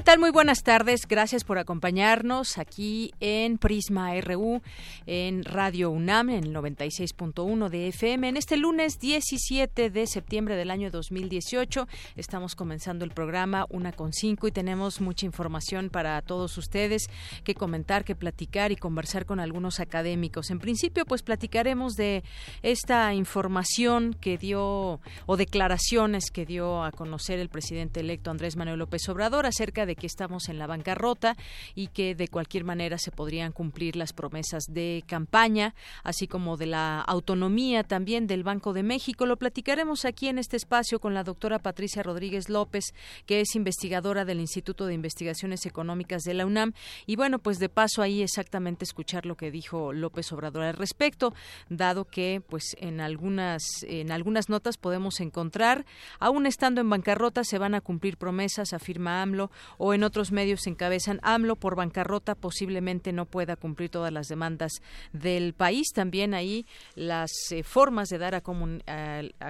¿Qué tal? Muy buenas tardes. Gracias por acompañarnos aquí en Prisma RU, en Radio UNAM, en el 96.1 de FM. En este lunes 17 de septiembre del año 2018 estamos comenzando el programa Una con Cinco y tenemos mucha información para todos ustedes que comentar, que platicar y conversar con algunos académicos. En principio, pues platicaremos de esta información que dio o declaraciones que dio a conocer el presidente electo Andrés Manuel López Obrador acerca de que estamos en la bancarrota y que de cualquier manera se podrían cumplir las promesas de campaña, así como de la autonomía también del Banco de México. Lo platicaremos aquí en este espacio con la doctora Patricia Rodríguez López, que es investigadora del Instituto de Investigaciones Económicas de la UNAM. Y bueno, pues de paso ahí exactamente escuchar lo que dijo López Obrador al respecto, dado que pues en algunas, en algunas notas podemos encontrar, aún estando en bancarrota, se van a cumplir promesas, afirma AMLO, o en otros medios encabezan AMLO por bancarrota posiblemente no pueda cumplir todas las demandas del país. También ahí las eh, formas de dar a,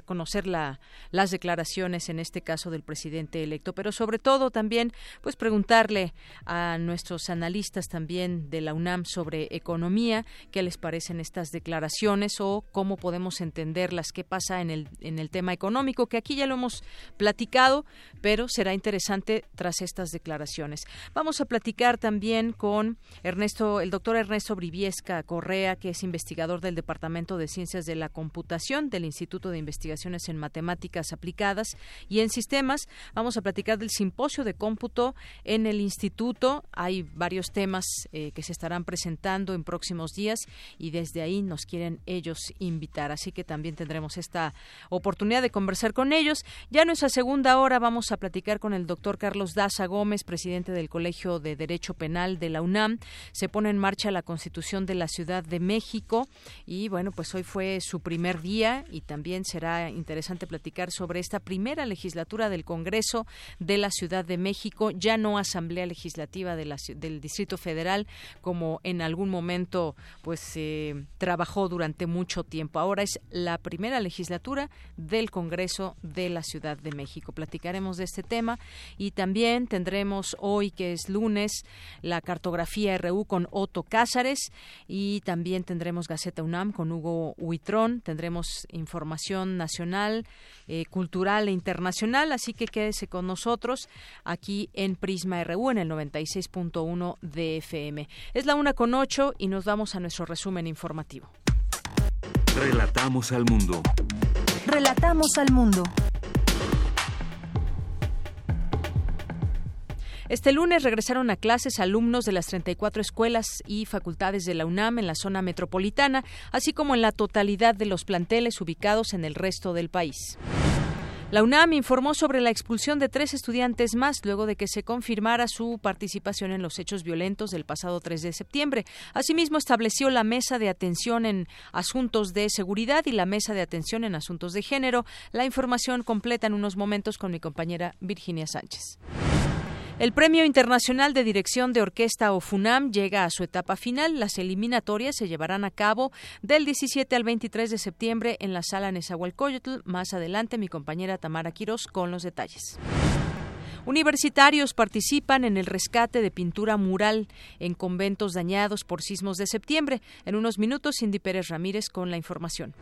conocer la, las declaraciones, en este caso del presidente electo, pero sobre todo también pues preguntarle a nuestros analistas también de la UNAM sobre economía, qué les parecen estas declaraciones o cómo podemos entenderlas, qué pasa en el, en el tema económico, que aquí ya lo hemos platicado, pero será interesante tras estas declaraciones. Vamos a platicar también con Ernesto, el doctor Ernesto Briviesca Correa, que es investigador del Departamento de Ciencias de la Computación del Instituto de Investigaciones en Matemáticas Aplicadas y en Sistemas. Vamos a platicar del simposio de cómputo en el instituto. Hay varios temas eh, que se estarán presentando en próximos días y desde ahí nos quieren ellos invitar. Así que también tendremos esta oportunidad de conversar con ellos. Ya en nuestra segunda hora vamos a platicar con el doctor Carlos Daza Gómez, presidente del Colegio de Derecho Penal de la UNAM. Se pone en marcha la Constitución de la Ciudad de México y bueno, pues hoy fue su primer día y también será interesante platicar sobre esta primera legislatura del Congreso de la Ciudad de México, ya no Asamblea Legislativa de la, del Distrito Federal como en algún momento pues se trabajó durante mucho tiempo. Ahora es la primera legislatura del Congreso de la Ciudad de México. Platicaremos de este tema y también tendremos tendremos hoy, que es lunes, la cartografía RU con Otto Cázares y también tendremos Gaceta UNAM con Hugo Huitrón. Tendremos información nacional, eh, cultural e internacional, así que quédese con nosotros aquí en Prisma RU en el 96.1 de FM. Es la una con ocho y nos vamos a nuestro resumen informativo. Relatamos al mundo. Relatamos al mundo. Este lunes regresaron a clases alumnos de las 34 escuelas y facultades de la UNAM en la zona metropolitana, así como en la totalidad de los planteles ubicados en el resto del país. La UNAM informó sobre la expulsión de tres estudiantes más luego de que se confirmara su participación en los hechos violentos del pasado 3 de septiembre. Asimismo, estableció la mesa de atención en asuntos de seguridad y la mesa de atención en asuntos de género. La información completa en unos momentos con mi compañera Virginia Sánchez. El Premio Internacional de Dirección de Orquesta o FUNAM llega a su etapa final. Las eliminatorias se llevarán a cabo del 17 al 23 de septiembre en la sala Nezahualcóyotl. Más adelante mi compañera Tamara Quirós con los detalles. Universitarios participan en el rescate de pintura mural en conventos dañados por sismos de septiembre. En unos minutos, Cindy Pérez Ramírez con la información.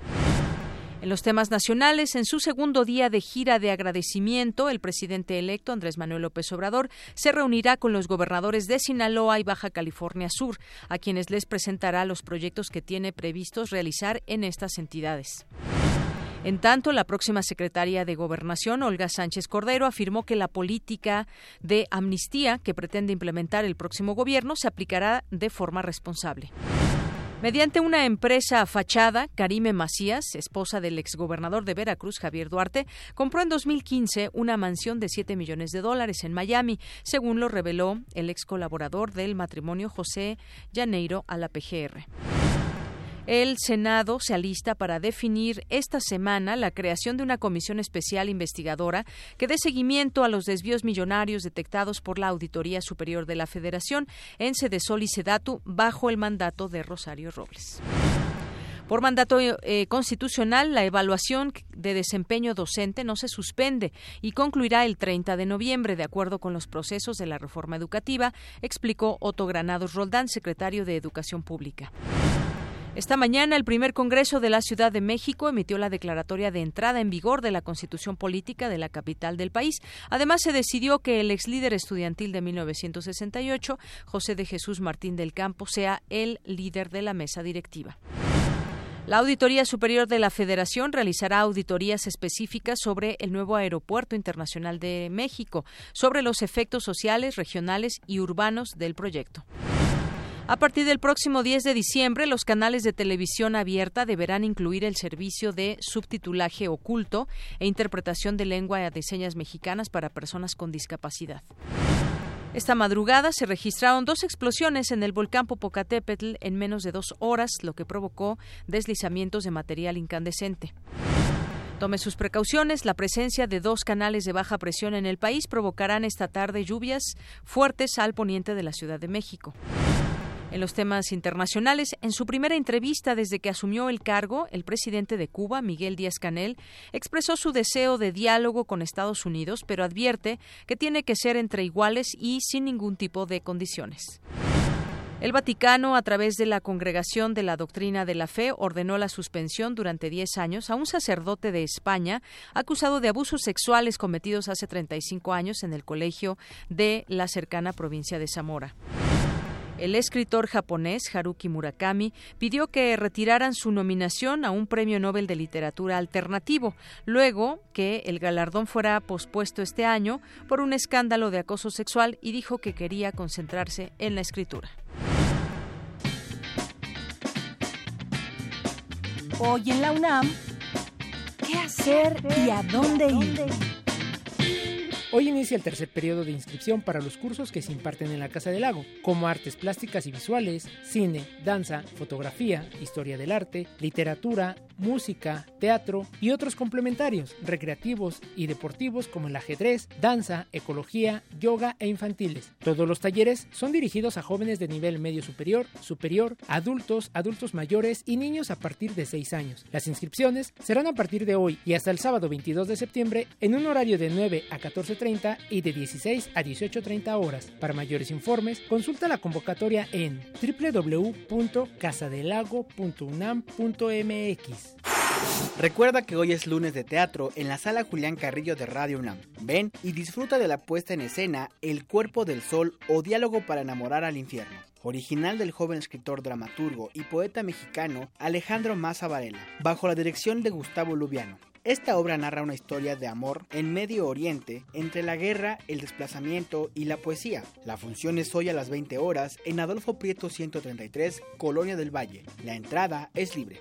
En los temas nacionales, en su segundo día de gira de agradecimiento, el presidente electo Andrés Manuel López Obrador se reunirá con los gobernadores de Sinaloa y Baja California Sur, a quienes les presentará los proyectos que tiene previstos realizar en estas entidades. En tanto, la próxima secretaria de Gobernación, Olga Sánchez Cordero, afirmó que la política de amnistía que pretende implementar el próximo gobierno se aplicará de forma responsable. Mediante una empresa fachada, Karime Macías, esposa del exgobernador de Veracruz, Javier Duarte, compró en 2015 una mansión de 7 millones de dólares en Miami, según lo reveló el ex colaborador del matrimonio José Llaneiro a la PGR. El Senado se alista para definir esta semana la creación de una comisión especial investigadora que dé seguimiento a los desvíos millonarios detectados por la Auditoría Superior de la Federación en Sedesol y Sedatu bajo el mandato de Rosario Robles. Por mandato eh, constitucional, la evaluación de desempeño docente no se suspende y concluirá el 30 de noviembre, de acuerdo con los procesos de la reforma educativa, explicó Otto Granados Roldán, secretario de Educación Pública. Esta mañana, el primer Congreso de la Ciudad de México emitió la declaratoria de entrada en vigor de la Constitución Política de la capital del país. Además, se decidió que el ex líder estudiantil de 1968, José de Jesús Martín del Campo, sea el líder de la mesa directiva. La Auditoría Superior de la Federación realizará auditorías específicas sobre el nuevo Aeropuerto Internacional de México, sobre los efectos sociales, regionales y urbanos del proyecto. A partir del próximo 10 de diciembre, los canales de televisión abierta deberán incluir el servicio de subtitulaje oculto e interpretación de lengua de señas mexicanas para personas con discapacidad. Esta madrugada se registraron dos explosiones en el volcán Popocatépetl en menos de dos horas, lo que provocó deslizamientos de material incandescente. Tome sus precauciones. La presencia de dos canales de baja presión en el país provocarán esta tarde lluvias fuertes al poniente de la Ciudad de México. En los temas internacionales, en su primera entrevista desde que asumió el cargo, el presidente de Cuba, Miguel Díaz-Canel, expresó su deseo de diálogo con Estados Unidos, pero advierte que tiene que ser entre iguales y sin ningún tipo de condiciones. El Vaticano, a través de la Congregación de la Doctrina de la Fe, ordenó la suspensión durante 10 años a un sacerdote de España acusado de abusos sexuales cometidos hace 35 años en el colegio de la cercana provincia de Zamora. El escritor japonés Haruki Murakami pidió que retiraran su nominación a un premio Nobel de Literatura alternativo, luego que el galardón fuera pospuesto este año por un escándalo de acoso sexual y dijo que quería concentrarse en la escritura. Hoy en la UNAM, ¿qué hacer y a dónde ir? Hoy inicia el tercer periodo de inscripción para los cursos que se imparten en la Casa del Lago, como artes plásticas y visuales, cine, danza, fotografía, historia del arte, literatura, música, teatro y otros complementarios, recreativos y deportivos como el ajedrez, danza, ecología, yoga e infantiles. Todos los talleres son dirigidos a jóvenes de nivel medio superior, superior, adultos, adultos mayores y niños a partir de 6 años. Las inscripciones serán a partir de hoy y hasta el sábado 22 de septiembre en un horario de 9 a 14 30 y de 16 a 18.30 horas. Para mayores informes, consulta la convocatoria en www.casadelago.unam.mx. Recuerda que hoy es lunes de teatro en la sala Julián Carrillo de Radio UNAM. Ven y disfruta de la puesta en escena El cuerpo del sol o Diálogo para enamorar al infierno original del joven escritor, dramaturgo y poeta mexicano Alejandro Maza Varela, bajo la dirección de Gustavo Lubiano. Esta obra narra una historia de amor en Medio Oriente entre la guerra, el desplazamiento y la poesía. La función es hoy a las 20 horas en Adolfo Prieto 133, Colonia del Valle. La entrada es libre.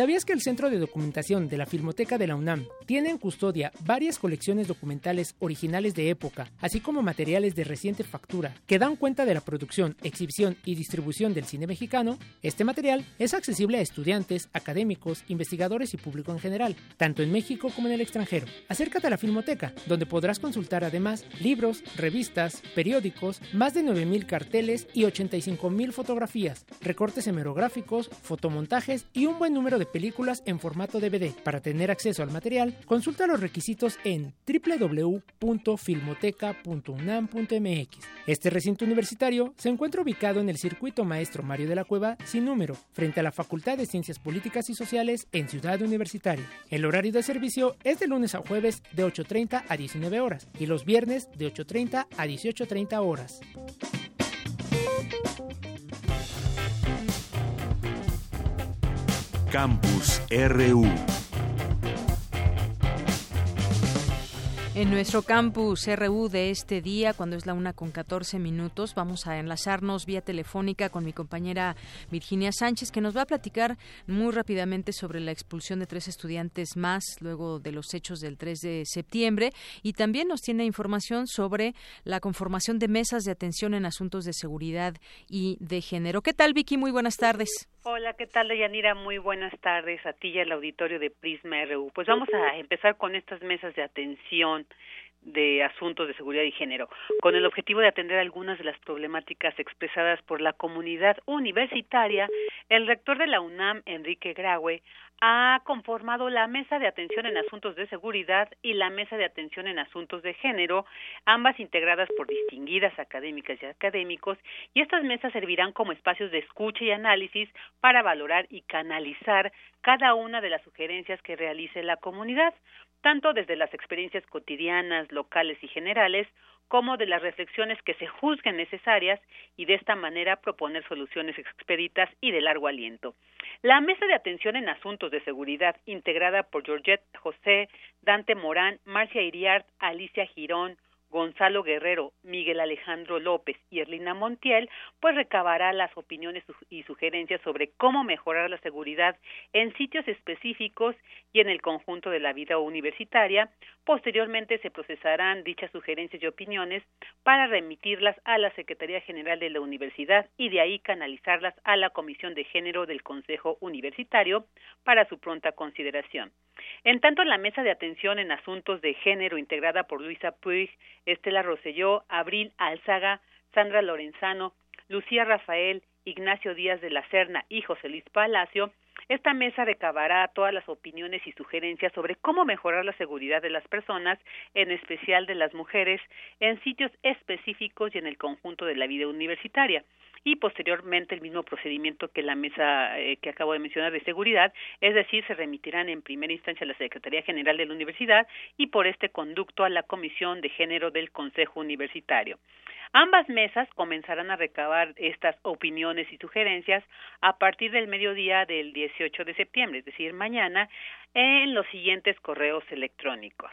¿Sabías que el Centro de Documentación de la Filmoteca de la UNAM tiene en custodia varias colecciones documentales originales de época, así como materiales de reciente factura que dan cuenta de la producción, exhibición y distribución del cine mexicano? Este material es accesible a estudiantes, académicos, investigadores y público en general, tanto en México como en el extranjero. Acércate a la Filmoteca, donde podrás consultar además libros, revistas, periódicos, más de 9.000 carteles y 85.000 fotografías, recortes hemerográficos, fotomontajes y un buen número de películas en formato DVD. Para tener acceso al material, consulta los requisitos en www.filmoteca.unam.mx. Este recinto universitario se encuentra ubicado en el Circuito Maestro Mario de la Cueva sin número, frente a la Facultad de Ciencias Políticas y Sociales en Ciudad Universitaria. El horario de servicio es de lunes a jueves de 8.30 a 19 horas y los viernes de 8.30 a 18.30 horas. Campus RU. En nuestro campus RU de este día, cuando es la una con 14 minutos, vamos a enlazarnos vía telefónica con mi compañera Virginia Sánchez, que nos va a platicar muy rápidamente sobre la expulsión de tres estudiantes más luego de los hechos del 3 de septiembre y también nos tiene información sobre la conformación de mesas de atención en asuntos de seguridad y de género. ¿Qué tal, Vicky? Muy buenas tardes. Hola, ¿qué tal, Yanira? Muy buenas tardes a ti y al auditorio de Prisma RU. Pues vamos a empezar con estas mesas de atención de asuntos de seguridad y género, con el objetivo de atender algunas de las problemáticas expresadas por la comunidad universitaria, el rector de la UNAM, Enrique Graue, ha conformado la Mesa de Atención en Asuntos de Seguridad y la Mesa de Atención en Asuntos de Género, ambas integradas por distinguidas académicas y académicos, y estas mesas servirán como espacios de escucha y análisis para valorar y canalizar cada una de las sugerencias que realice la comunidad, tanto desde las experiencias cotidianas, locales y generales, como de las reflexiones que se juzguen necesarias y de esta manera proponer soluciones expeditas y de largo aliento. La mesa de atención en asuntos de seguridad, integrada por Georgette José, Dante Morán, Marcia Iriart, Alicia Girón, Gonzalo Guerrero, Miguel Alejandro López y Erlina Montiel, pues recabará las opiniones y sugerencias sobre cómo mejorar la seguridad en sitios específicos y en el conjunto de la vida universitaria. Posteriormente se procesarán dichas sugerencias y opiniones para remitirlas a la Secretaría General de la Universidad y de ahí canalizarlas a la Comisión de Género del Consejo Universitario para su pronta consideración. En tanto, la mesa de atención en asuntos de género integrada por Luisa Puig, Estela Roselló, Abril Alzaga, Sandra Lorenzano, Lucía Rafael, Ignacio Díaz de la Serna y José Luis Palacio, esta mesa recabará todas las opiniones y sugerencias sobre cómo mejorar la seguridad de las personas, en especial de las mujeres, en sitios específicos y en el conjunto de la vida universitaria y posteriormente el mismo procedimiento que la mesa eh, que acabo de mencionar de seguridad, es decir, se remitirán en primera instancia a la Secretaría General de la Universidad y por este conducto a la Comisión de Género del Consejo Universitario. Ambas mesas comenzarán a recabar estas opiniones y sugerencias a partir del mediodía del 18 de septiembre, es decir, mañana, en los siguientes correos electrónicos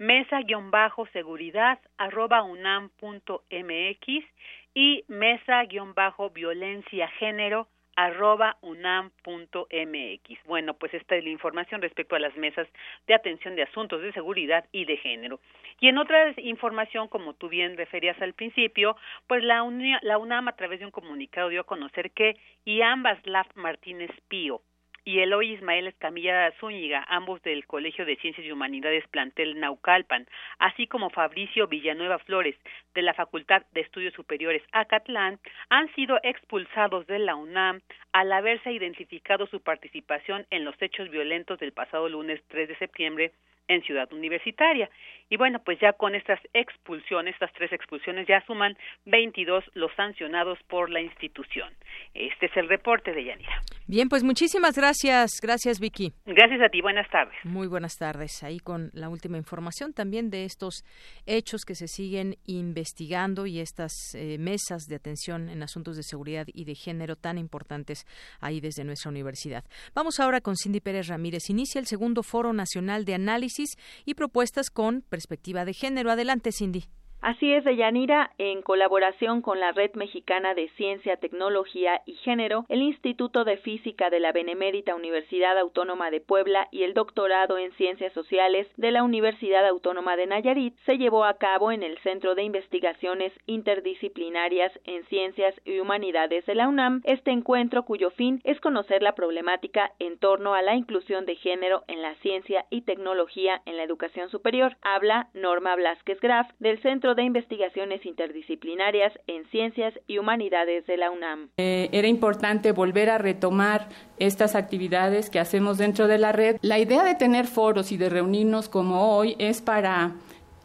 mesa-seguridad arroba unam mx y mesa-violencia género arroba unam.mx. Bueno, pues esta es la información respecto a las mesas de atención de asuntos de seguridad y de género. Y en otra información, como tú bien referías al principio, pues la, la UNAM a través de un comunicado dio a conocer que y ambas Laf Martínez Pío y Eloy Ismael Escamilla Zúñiga, ambos del Colegio de Ciencias y Humanidades Plantel Naucalpan, así como Fabricio Villanueva Flores, de la Facultad de Estudios Superiores Acatlán, han sido expulsados de la UNAM al haberse identificado su participación en los hechos violentos del pasado lunes 3 de septiembre en Ciudad Universitaria. Y bueno, pues ya con estas expulsiones, estas tres expulsiones, ya suman 22 los sancionados por la institución. Este es el reporte de Yanira. Bien, pues muchísimas gracias. Gracias, Vicky. Gracias a ti. Buenas tardes. Muy buenas tardes. Ahí con la última información también de estos hechos que se siguen investigando y estas eh, mesas de atención en asuntos de seguridad y de género tan importantes ahí desde nuestra universidad. Vamos ahora con Cindy Pérez Ramírez. Inicia el segundo Foro Nacional de Análisis y Propuestas con perspectiva de género. Adelante, Cindy. Así es, Deyanira, en colaboración con la Red Mexicana de Ciencia, Tecnología y Género, el Instituto de Física de la Benemérita Universidad Autónoma de Puebla y el Doctorado en Ciencias Sociales de la Universidad Autónoma de Nayarit se llevó a cabo en el Centro de Investigaciones Interdisciplinarias en Ciencias y Humanidades de la UNAM, este encuentro cuyo fin es conocer la problemática en torno a la inclusión de género en la ciencia y tecnología en la educación superior. Habla Norma Blasquez Graf del Centro de Investigaciones Interdisciplinarias en Ciencias y Humanidades de la UNAM. Eh, era importante volver a retomar estas actividades que hacemos dentro de la red. La idea de tener foros y de reunirnos como hoy es para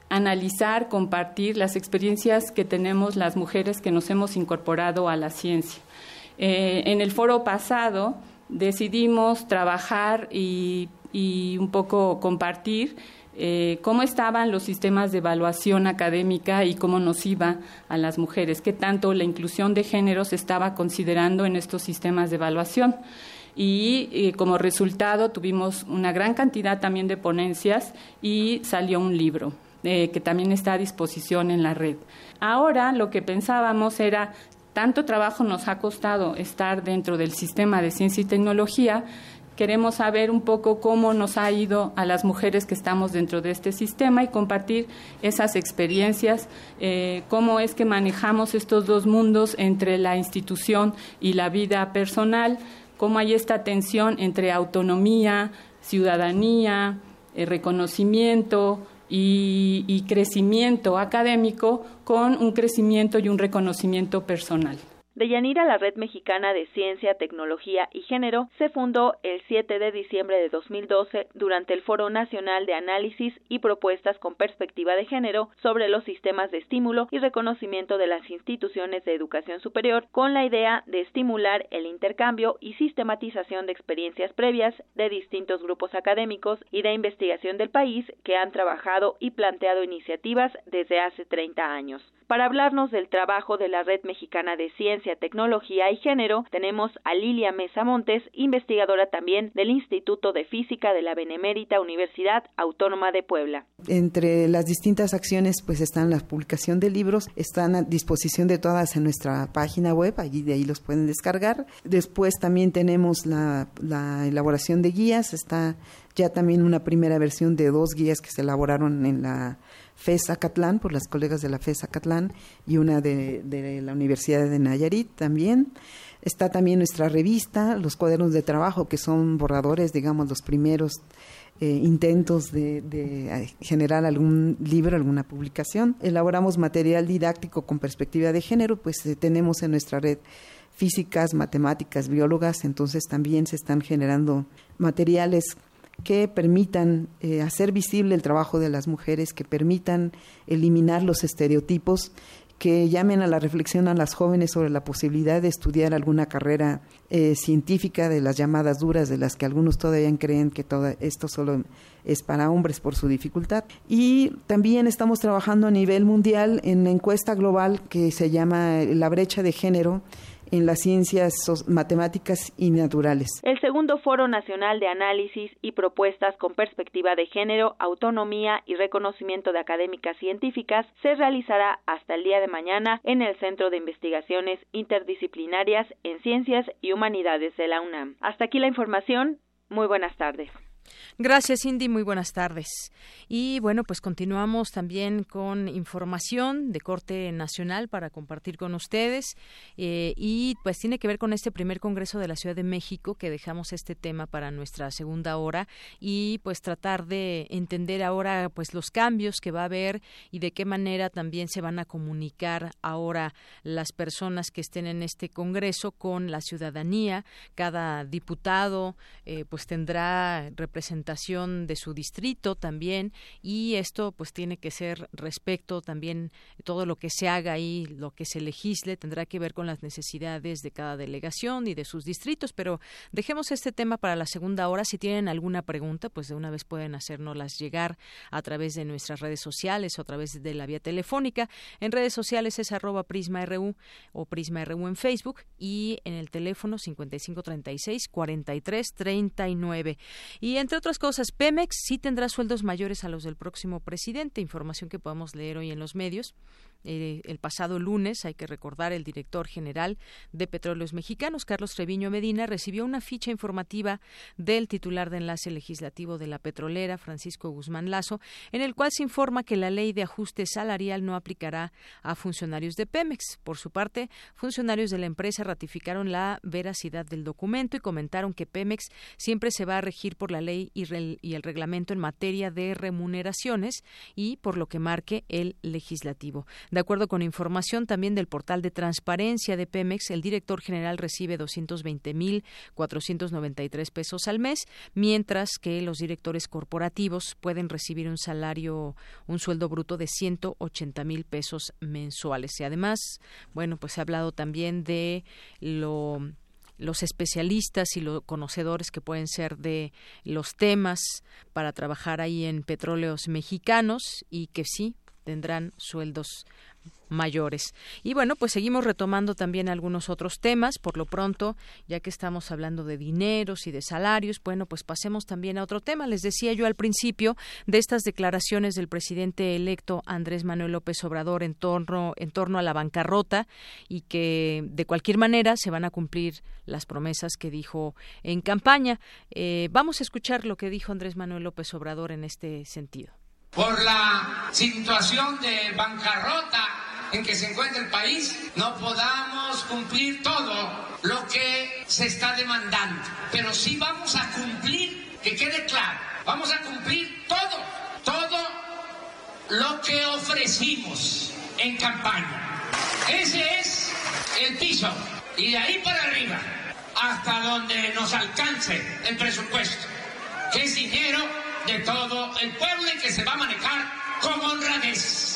analizar, compartir las experiencias que tenemos las mujeres que nos hemos incorporado a la ciencia. Eh, en el foro pasado decidimos trabajar y, y un poco compartir eh, cómo estaban los sistemas de evaluación académica y cómo nos iba a las mujeres, qué tanto la inclusión de género se estaba considerando en estos sistemas de evaluación. Y eh, como resultado tuvimos una gran cantidad también de ponencias y salió un libro. eh, que también está a disposición en la red. Ahora lo que pensábamos era tanto trabajo nos ha costado estar dentro del sistema de ciencia y tecnología Queremos saber un poco cómo nos ha ido a las mujeres que estamos dentro de este sistema y compartir esas experiencias, eh, cómo es que manejamos estos dos mundos entre la institución y la vida personal, cómo hay esta tensión entre autonomía, ciudadanía, eh, reconocimiento, y, crecimiento académico con un crecimiento y un reconocimiento personal. Deyanira, la Red Mexicana de Ciencia, Tecnología y Género, se fundó el 7 de diciembre de 2012 durante el Foro Nacional de Análisis y Propuestas con Perspectiva de Género sobre los sistemas de estímulo y reconocimiento de las instituciones de educación superior, con la idea de estimular el intercambio y sistematización de experiencias previas de distintos grupos académicos y de investigación del país que han trabajado y planteado iniciativas desde hace 30 años. Para hablarnos del trabajo de la Red Mexicana de Ciencia, Tecnología y Género, tenemos a Lilia Mesa Montes, investigadora también del Instituto de Física de la Benemérita Universidad Autónoma de Puebla. Entre las distintas acciones, pues están la publicación de libros, están a disposición de todas en nuestra página web, allí de ahí los pueden descargar. Después también tenemos la, la elaboración de guías, está ya también una primera versión de dos guías que se elaboraron en la FES Acatlán, por las colegas de la FES Acatlán, y una de, la Universidad de Nayarit también. Está también nuestra revista, los cuadernos de trabajo, que son borradores, digamos, los primeros eh, intentos de, eh, generar algún libro, alguna publicación. Elaboramos material didáctico con perspectiva de género, pues eh, tenemos en nuestra red físicas, matemáticas, biólogas, entonces también se están generando materiales que permitan eh, hacer visible el trabajo de las mujeres, que permitan eliminar los estereotipos, que llamen a la reflexión a las jóvenes sobre la posibilidad de estudiar alguna carrera eh, científica de las llamadas duras, de las que algunos todavía creen que todo esto solo es para hombres por su dificultad. Y también estamos trabajando a nivel mundial en una encuesta global que se llama La brecha de género, en las ciencias matemáticas y naturales. El segundo Foro Nacional de Análisis y Propuestas con Perspectiva de Género, Autonomía y Reconocimiento de Académicas Científicas se realizará hasta el día de mañana en el Centro de Investigaciones Interdisciplinarias en Ciencias y Humanidades de la UNAM. Hasta aquí la información. Muy buenas tardes. Gracias, Cindy. Muy buenas tardes. Y bueno, pues continuamos también con información de corte nacional para compartir con ustedes. Eh, y pues tiene que ver con este primer Congreso de la Ciudad de México, que dejamos este tema para nuestra segunda hora y pues tratar de entender ahora pues los cambios que va a haber y de qué manera también se van a comunicar ahora las personas que estén en este Congreso con la ciudadanía. Cada diputado eh, pues tendrá representación de su distrito también y esto pues tiene que ser respecto también todo lo que se haga ahí, lo que se legisle tendrá que ver con las necesidades de cada delegación y de sus distritos, pero dejemos este tema para la segunda hora. Si tienen alguna pregunta, pues de una vez pueden hacérnoslas llegar a través de nuestras redes sociales o a través de la vía telefónica. En redes sociales es arroba prisma.ru o prisma.ru en Facebook y en el teléfono 5536 4339. Y entre otras cosas, Pemex sí tendrá sueldos mayores a los del próximo presidente, información que podemos leer hoy en los medios. Eh, el pasado lunes, hay que recordar, el director general de Petróleos Mexicanos, Carlos Treviño Medina, recibió una ficha informativa del titular de enlace legislativo de la petrolera, Francisco Guzmán Lazo, en el cual se informa que la ley de ajuste salarial no aplicará a funcionarios de Pemex. Por su parte, funcionarios de la empresa ratificaron la veracidad del documento y comentaron que Pemex siempre se va a regir por la ley y, y el reglamento en materia de remuneraciones y por lo que marque el legislativo. De acuerdo con información también del portal de transparencia de Pemex, el director general recibe 220.493 pesos al mes, mientras que los directores corporativos pueden recibir un salario, un sueldo bruto de 180.000 pesos mensuales. Y además, bueno, pues se ha hablado también de lo los especialistas y los conocedores que pueden ser de los temas para trabajar ahí en petróleos mexicanos y que sí tendrán sueldos mayores. Y bueno, pues seguimos retomando también algunos otros temas. Por lo pronto, ya que estamos hablando de dineros y de salarios, bueno, pues pasemos también a otro tema. Les decía yo al principio de estas declaraciones del presidente electo Andrés Manuel López Obrador en torno, en torno a la bancarrota y que de cualquier manera se van a cumplir las promesas que dijo en campaña. Eh, vamos a escuchar lo que dijo Andrés Manuel López Obrador en este sentido. Por la situación de bancarrota en que se encuentra el país, no podamos cumplir todo lo que se está demandando. Pero sí vamos a cumplir, que quede claro, vamos a cumplir todo, todo lo que ofrecimos en campaña. Ese es el piso. Y de ahí para arriba, hasta donde nos alcance el presupuesto, que es dinero de todo el pueblo y que se va a manejar con honradez.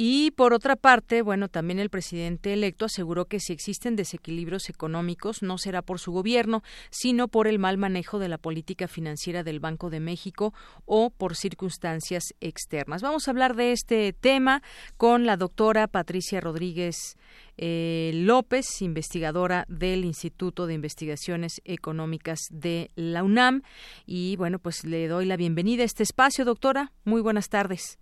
Y por otra parte, bueno, también el presidente electo aseguró que si existen desequilibrios económicos no será por su gobierno, sino por el mal manejo de la política financiera del Banco de México o por circunstancias externas. Vamos a hablar de este tema con la doctora Patricia Rodríguez eh, López, investigadora del Instituto de Investigaciones Económicas de la UNAM. Y bueno, pues le doy la bienvenida a este espacio, doctora. Muy buenas tardes.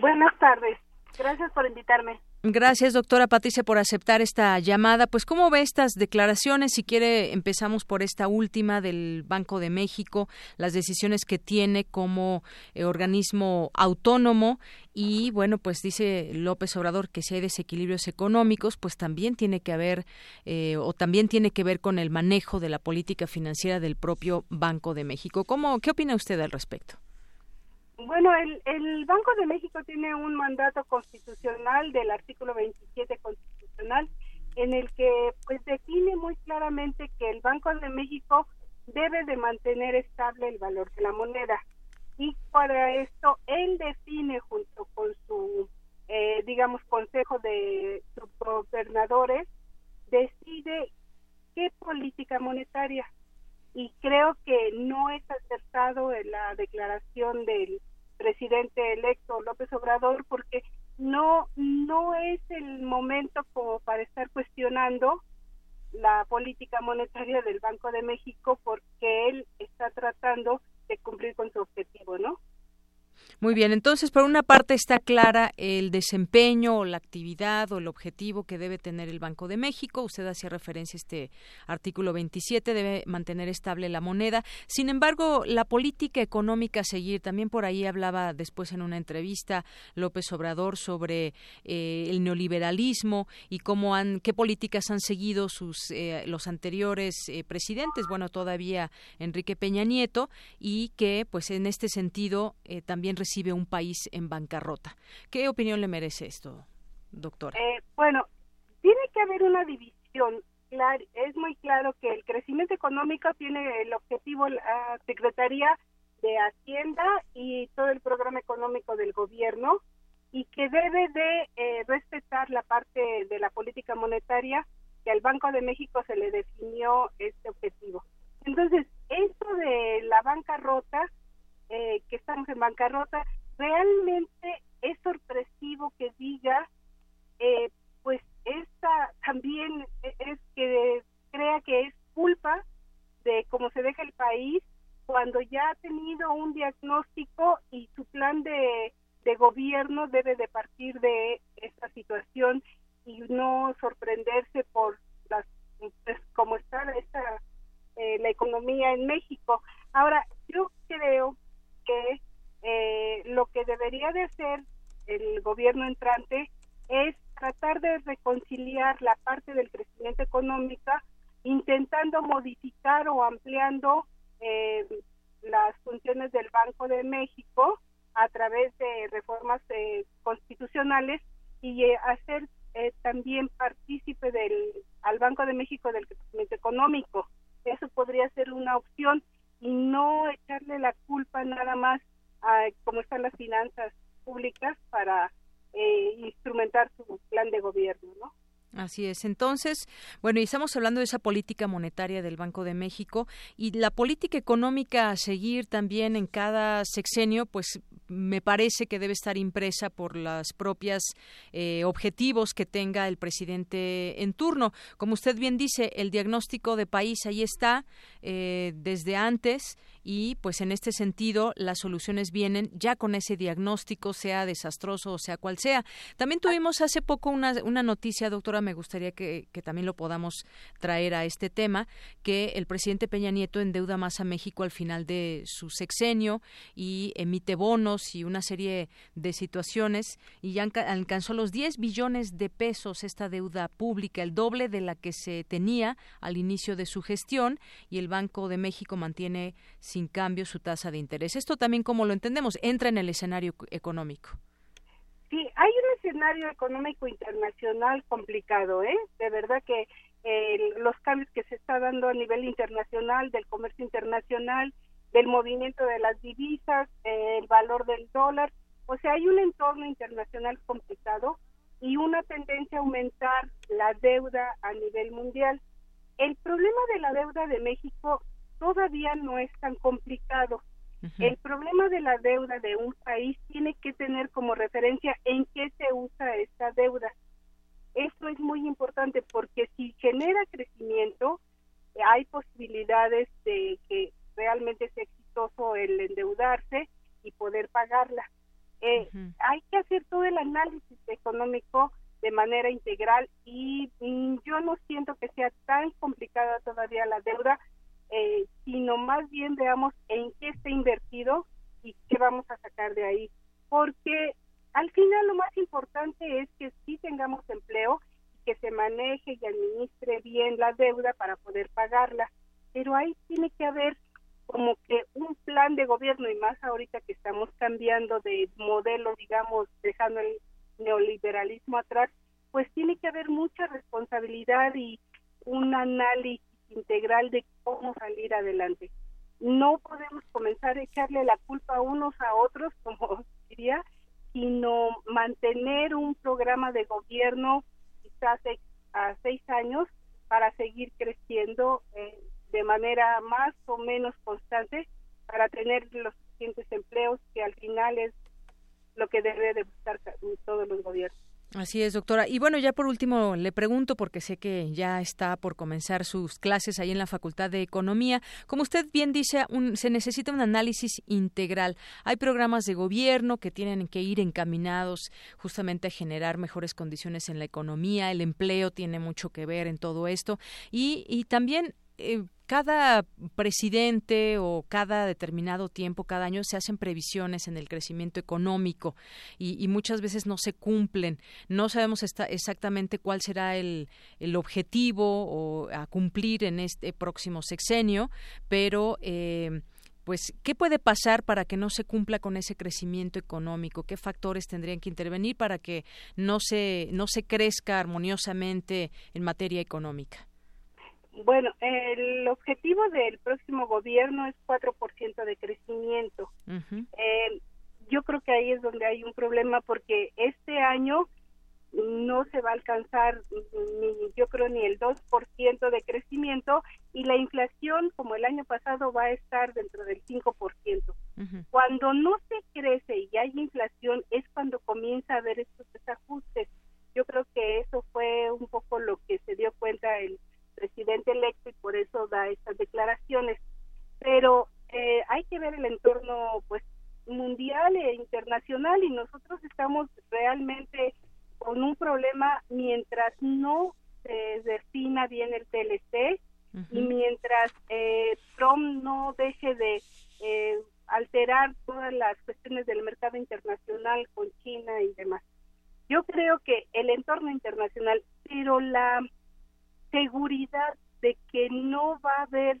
Buenas tardes. Gracias por invitarme. Gracias, doctora Patricia, por aceptar esta llamada. Pues, ¿cómo ve estas declaraciones? Si quiere, empezamos por esta última del Banco de México, las decisiones que tiene como eh, organismo autónomo. Y, bueno, pues dice López Obrador que si hay desequilibrios económicos, pues también tiene que haber, eh, o también tiene que ver con el manejo de la política financiera del propio Banco de México. ¿Cómo, ¿Qué opina usted al respecto? Bueno, el, el Banco de México tiene un mandato constitucional del artículo 27 constitucional en el que pues define muy claramente que el Banco de México debe de mantener estable el valor de la moneda. Y para esto él define junto con su eh, digamos consejo de gobernadores decide qué política monetaria y creo que no es acertado en la declaración del presidente electo López Obrador porque no no es el momento como para estar cuestionando la política monetaria del Banco de México porque él está tratando de cumplir con su objetivo, ¿no? Muy bien, entonces por una parte está clara el desempeño o la actividad o el objetivo que debe tener el Banco de México. Usted hacía referencia a este artículo 27, debe mantener estable la moneda. Sin embargo, la política económica a seguir, también por ahí hablaba después en una entrevista López Obrador sobre eh, el neoliberalismo y cómo han, qué políticas han seguido sus eh, los anteriores eh, presidentes, bueno, todavía Enrique Peña Nieto, y que pues en este sentido también recibe un país en bancarrota. ¿Qué opinión le merece esto, doctora? Eh, bueno, tiene que haber una división. es muy claro que el crecimiento económico tiene el objetivo la Secretaría de Hacienda y todo el programa económico del gobierno y que debe de eh, respetar la parte de la política monetaria que al Banco de México se le definió este objetivo. Entonces, esto de la bancarrota eh, que estamos en bancarrota, realmente es sorpresivo que diga, eh, pues esta también es que crea que es culpa de cómo se deja el país cuando ya ha tenido un diagnóstico y su plan de, de gobierno debe de partir de esta situación y no sorprenderse por las pues, cómo está esta eh, la economía en México. Ahora, yo creo que eh, lo que debería de hacer el gobierno entrante es tratar de reconciliar la parte del crecimiento económico intentando modificar o ampliando eh, las funciones del Banco de México a través de reformas eh, constitucionales y hacer también partícipe del al Banco de México del crecimiento económico. Eso podría ser una opción y no echarle la culpa nada más a cómo están las finanzas públicas para eh, instrumentar su plan de gobierno, ¿no? Así es. Entonces, bueno, y estamos hablando de esa política monetaria del Banco de México y la política económica a seguir también en cada sexenio, pues me parece que debe estar impresa por las propias eh, objetivos que tenga el presidente en turno. Como usted bien dice, el diagnóstico de país ahí está eh, desde antes y pues en este sentido las soluciones vienen ya con ese diagnóstico, sea desastroso o sea cual sea. También tuvimos hace poco una, una noticia, doctora, me gustaría que, que también lo podamos traer a este tema, que el presidente Peña Nieto endeuda más a México al final de su sexenio y emite bonos y una serie de situaciones y ya alcanzó los 10 billones de pesos esta deuda pública, el doble de la que se tenía al inicio de su gestión y el Banco de México mantiene sin cambio su tasa de interés. Esto también, como lo entendemos, entra en el escenario económico. Sí, hay un escenario económico internacional complicado, ¿eh? De verdad que eh, los cambios que se está dando a nivel internacional, del comercio internacional, del movimiento de las divisas, el valor del dólar, o sea, hay un entorno internacional complicado y una tendencia a aumentar la deuda a nivel mundial. El problema de la deuda de México todavía no es tan complicado. El problema de la deuda de un país tiene que tener como referencia en qué se usa esta deuda. Esto es muy importante porque si genera crecimiento, hay posibilidades de que realmente sea exitoso el endeudarse y poder pagarla. Eh, hay que hacer todo el análisis económico de manera integral y mm, yo no siento que sea tan complicada todavía la deuda eh, sino más bien veamos en qué está invertido y qué vamos a sacar de ahí. Porque al final lo más importante es que sí tengamos empleo y que se maneje y administre bien la deuda para poder pagarla. Pero ahí tiene que haber como que un plan de gobierno y más ahorita que estamos cambiando de modelo, digamos, dejando el neoliberalismo atrás, pues tiene que haber mucha responsabilidad y un análisis integral de cómo salir adelante. No podemos comenzar a echarle la culpa unos a otros, como diría, sino mantener un programa de gobierno quizás a seis años para seguir creciendo eh, de manera más o menos constante para tener los suficientes empleos que al final es lo que debe de buscar todos los gobiernos. Así es, doctora. Y bueno, ya por último le pregunto, porque sé que ya está por comenzar sus clases ahí en la Facultad de Economía. Como usted bien dice, se necesita un análisis integral. Hay programas de gobierno que tienen que ir encaminados justamente a generar mejores condiciones en la economía. El empleo tiene mucho que ver en todo esto. Y, y también eh, cada presidente o cada determinado tiempo, cada año, se hacen previsiones en el crecimiento económico y, muchas veces no se cumplen. No sabemos exactamente cuál será el, objetivo o a cumplir en este próximo sexenio, pero eh, pues, ¿qué puede pasar para que no se cumpla con ese crecimiento económico? ¿Qué factores tendrían que intervenir para que no se, no se crezca armoniosamente en materia económica? Bueno, el objetivo del próximo gobierno es 4% de crecimiento. eh, yo creo que ahí es donde hay un problema porque este año no se va a alcanzar ni yo creo ni el 2% de crecimiento y la inflación como el año pasado va a estar dentro del 5%. Cuando no se crece y hay inflación es cuando comienza a haber estos desajustes. Yo creo que eso fue un poco lo que se dio cuenta el presidente electo y por eso da estas declaraciones. Pero eh, hay que ver el entorno pues mundial e internacional y nosotros estamos realmente con un problema mientras no se defina bien el TLC y mientras eh, Trump no deje de eh, alterar todas las cuestiones del mercado internacional con China y demás. Yo creo que el entorno internacional, pero la seguridad de que no va a haber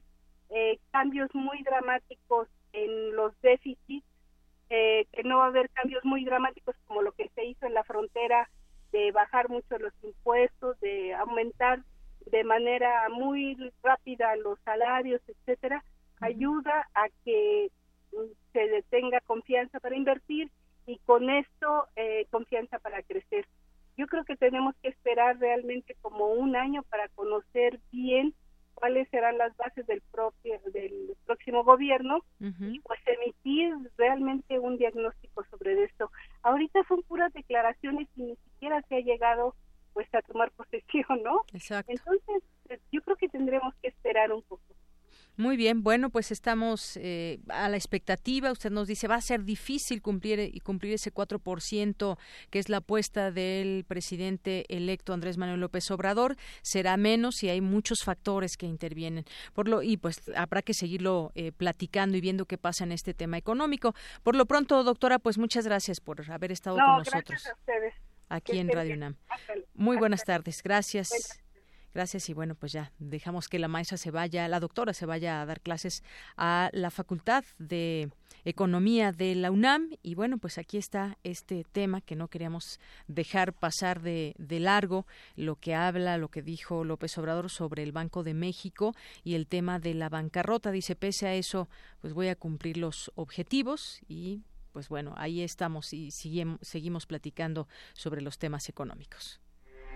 eh, cambios muy dramáticos en los déficits, eh, que no va a haber cambios muy dramáticos como lo que se hizo en la frontera de bajar mucho los impuestos, de aumentar de manera muy rápida los salarios, etcétera, ayuda a que se detenga confianza para invertir y con esto eh, confianza para crecer yo creo que tenemos que esperar realmente como un año para conocer bien cuáles serán las bases del propio del próximo gobierno y pues emitir realmente un diagnóstico sobre esto. Ahorita son puras declaraciones y ni siquiera se ha llegado pues a tomar posesión, ¿no? Exacto. Entonces, yo creo que tendremos que esperar un poco. Muy bien, bueno, pues estamos eh, a la expectativa. Usted nos dice va a ser difícil cumplir y cumplir ese 4% que es la apuesta del presidente electo Andrés Manuel López Obrador. Será menos y hay muchos factores que intervienen. Por lo y pues habrá que seguirlo eh, platicando y viendo qué pasa en este tema económico. Por lo pronto, doctora, pues muchas gracias por haber estado con nosotros. Aquí en Radio UNAM. Muy buenas tardes. Gracias. Gracias y bueno, pues ya dejamos que la maestra se vaya, la doctora se vaya a dar clases a la Facultad de Economía de la UNAM y bueno, pues aquí está este tema que no queríamos dejar pasar de, largo, lo que habla, lo que dijo López Obrador sobre el Banco de México y el tema de la bancarrota. Dice, pese a eso, pues voy a cumplir los objetivos y pues bueno, ahí estamos y seguimos platicando sobre los temas económicos.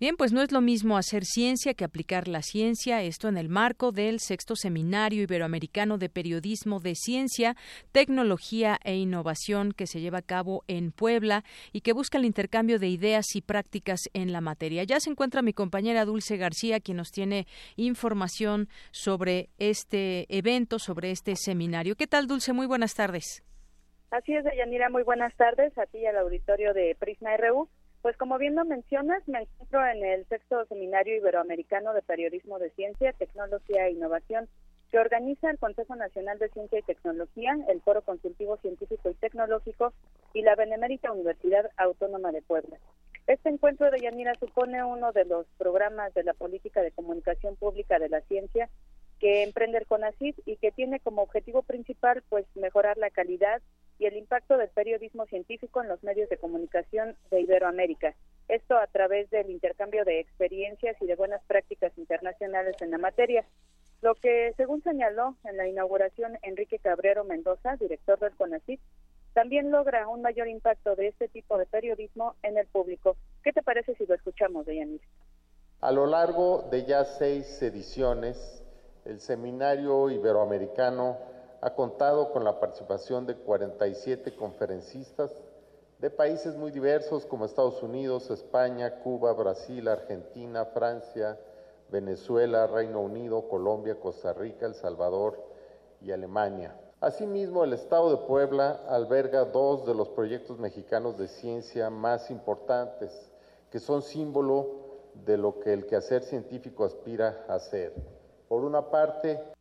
Bien, pues no es lo mismo hacer ciencia que aplicar la ciencia, esto en el marco del sexto Seminario Iberoamericano de Periodismo de Ciencia, Tecnología e Innovación que se lleva a cabo en Puebla y que busca el intercambio de ideas y prácticas en la materia. Ya se encuentra mi compañera Dulce García, quien nos tiene información sobre este evento, sobre este seminario. ¿Qué tal, Dulce? Muy buenas tardes. Así es, Deyanira, muy buenas tardes a ti y al auditorio de Prisma RU. Pues como bien lo mencionas, me encuentro en el sexto seminario iberoamericano de periodismo de ciencia, tecnología e innovación que organiza el Consejo Nacional de Ciencia y Tecnología, el Foro Consultivo Científico y Tecnológico y la Benemérita Universidad Autónoma de Puebla. Este encuentro de Yanira supone uno de los programas de la política de comunicación pública de la ciencia que emprende el CONACYT y que tiene como objetivo principal pues mejorar la calidad y el impacto del periodismo científico en los medios de comunicación de Iberoamérica. Esto a través del intercambio de experiencias y de buenas prácticas internacionales en la materia. Lo que, según señaló en la inauguración Enrique Cabrero Mendoza, director del CONACYT, también logra un mayor impacto de este tipo de periodismo en el público. ¿Qué te parece si lo escuchamos, Deyanis? A lo largo de ya seis ediciones, el Seminario Iberoamericano ha contado con la participación de 47 conferencistas de países muy diversos como Estados Unidos, España, Cuba, Brasil, Argentina, Francia, Venezuela, Reino Unido, Colombia, Costa Rica, El Salvador y Alemania. Asimismo, el Estado de Puebla alberga dos de los proyectos mexicanos de ciencia más importantes, que son símbolo de lo que el quehacer científico aspira a ser. Por una parte,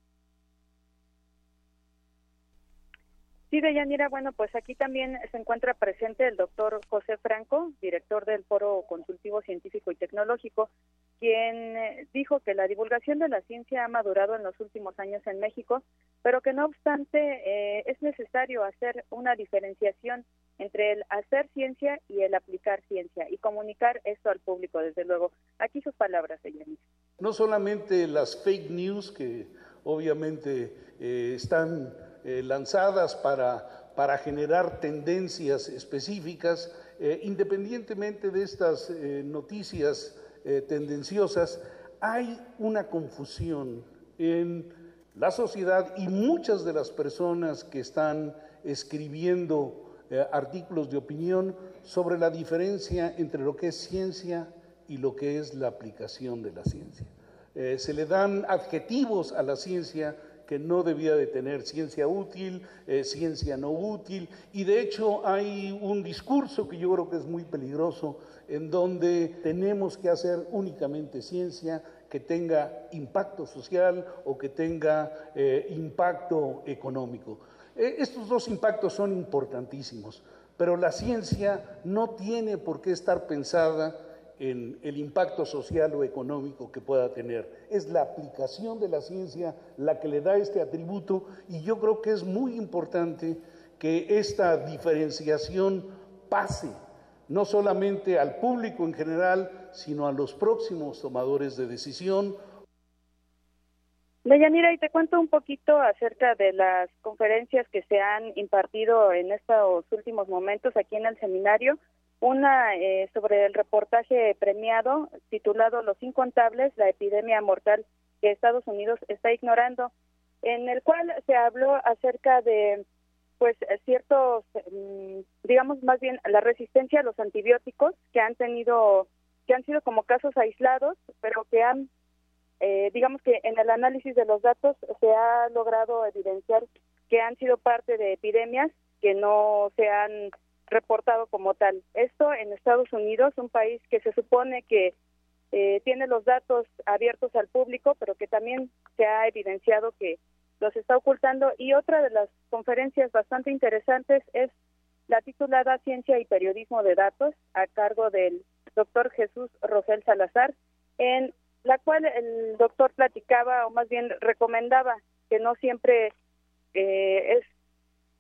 Sí, Deyanira, bueno, pues aquí también se encuentra presente el doctor José Franco, director del Foro Consultivo Científico y Tecnológico, quien eh, dijo que la divulgación de la ciencia ha madurado en los últimos años en México, pero que no obstante eh, es necesario hacer una diferenciación entre el hacer ciencia y el aplicar ciencia y comunicar esto al público, desde luego. Aquí sus palabras, Deyanira. No solamente las fake news que obviamente eh, están eh, lanzadas para, para, generar tendencias específicas, eh, independientemente de estas eh, noticias tendenciosas, hay una confusión en la sociedad y muchas de las personas que están escribiendo artículos de opinión sobre la diferencia entre lo que es ciencia y lo que es la aplicación de la ciencia. se le dan adjetivos a la ciencia no debía de tener ciencia útil, eh, ciencia no útil, y de hecho hay un discurso que yo creo que es muy peligroso, en donde tenemos que hacer únicamente ciencia que tenga impacto social o que tenga eh, impacto económico. Eh, estos dos impactos son importantísimos, pero la ciencia no tiene por qué estar pensada en el impacto social o económico que pueda tener. Es la aplicación de la ciencia la que le da este atributo y yo creo que es muy importante que esta diferenciación pase no solamente al público en general, sino a los próximos tomadores de decisión. Deyanira, y te cuento un poquito acerca de las conferencias que se han impartido en estos últimos momentos aquí en el seminario. Una eh, sobre el reportaje premiado titulado Los Incontables, la epidemia mortal que Estados Unidos está ignorando, en el cual se habló acerca de pues ciertos, mm, digamos más bien la resistencia a los antibióticos que han tenido, que han sido como casos aislados, pero que han, eh, digamos que en el análisis de los datos se ha logrado evidenciar que han sido parte de epidemias que no se han reportado como tal. Esto en Estados Unidos, un país que se supone que eh, tiene los datos abiertos al público, pero que también se ha evidenciado que los está ocultando. Y otra de las conferencias bastante interesantes es la titulada Ciencia y Periodismo de Datos, a cargo del doctor Jesús Rosel Salazar, en la cual el doctor platicaba, o más bien recomendaba, que no siempre eh, es,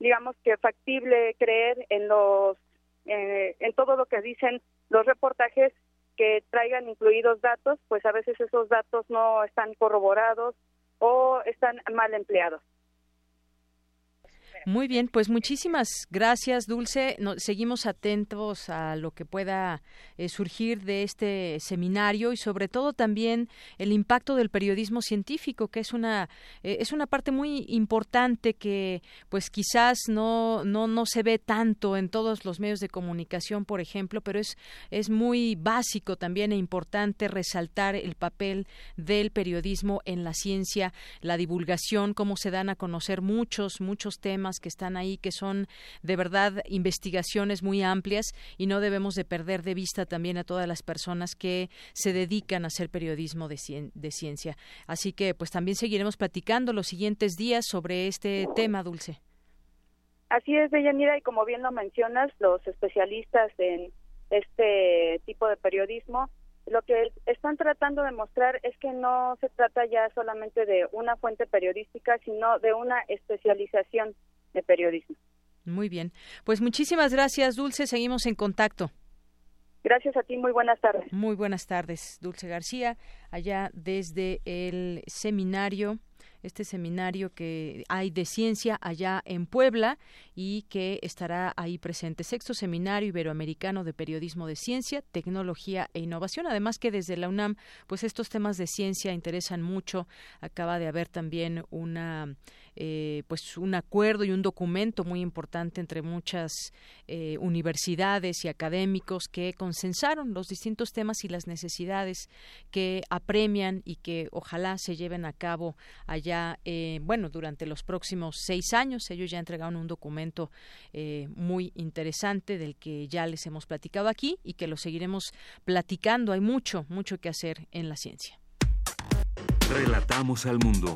digamos que factible creer en los, eh, en todo lo que dicen los reportajes que traigan incluidos datos, pues a veces esos datos no están corroborados o están mal empleados. Muy bien, pues muchísimas gracias, Dulce. seguimos atentos a lo que pueda eh, surgir de este seminario y sobre todo también el impacto del periodismo científico, que es una eh, es una parte muy importante que pues quizás no no no se ve tanto en todos los medios de comunicación, por ejemplo, pero es es muy básico también e importante resaltar el papel del periodismo en la ciencia, la divulgación, cómo se dan a conocer muchos muchos temas que están ahí, que son de verdad investigaciones muy amplias y no debemos de perder de vista también a todas las personas que se dedican a hacer periodismo de, de ciencia. Así que pues también seguiremos platicando los siguientes días sobre este tema, Dulce. Así es, Deyanira, y como bien lo mencionas, los especialistas en este tipo de periodismo lo que están tratando de mostrar es que no se trata ya solamente de una fuente periodística, sino de una especialización de periodismo. Muy bien. Pues muchísimas gracias, Dulce. Seguimos en contacto. Gracias a ti, muy buenas tardes. Muy buenas tardes, Dulce García, allá desde el seminario este seminario que hay de ciencia allá en Puebla y que estará ahí presente. Sexto Seminario Iberoamericano de Periodismo de Ciencia, Tecnología e Innovación. Además que desde la UNAM, pues estos temas de ciencia interesan mucho. Acaba de haber también una eh, pues un acuerdo y un documento muy importante entre muchas eh, universidades y académicos que consensaron los distintos temas y las necesidades que apremian y que ojalá se lleven a cabo allá, eh, bueno, durante los próximos seis años. Ellos ya entregaron un documento muy interesante del que ya les hemos platicado aquí y que lo seguiremos platicando. Hay mucho, mucho que hacer en la ciencia. Relatamos al mundo.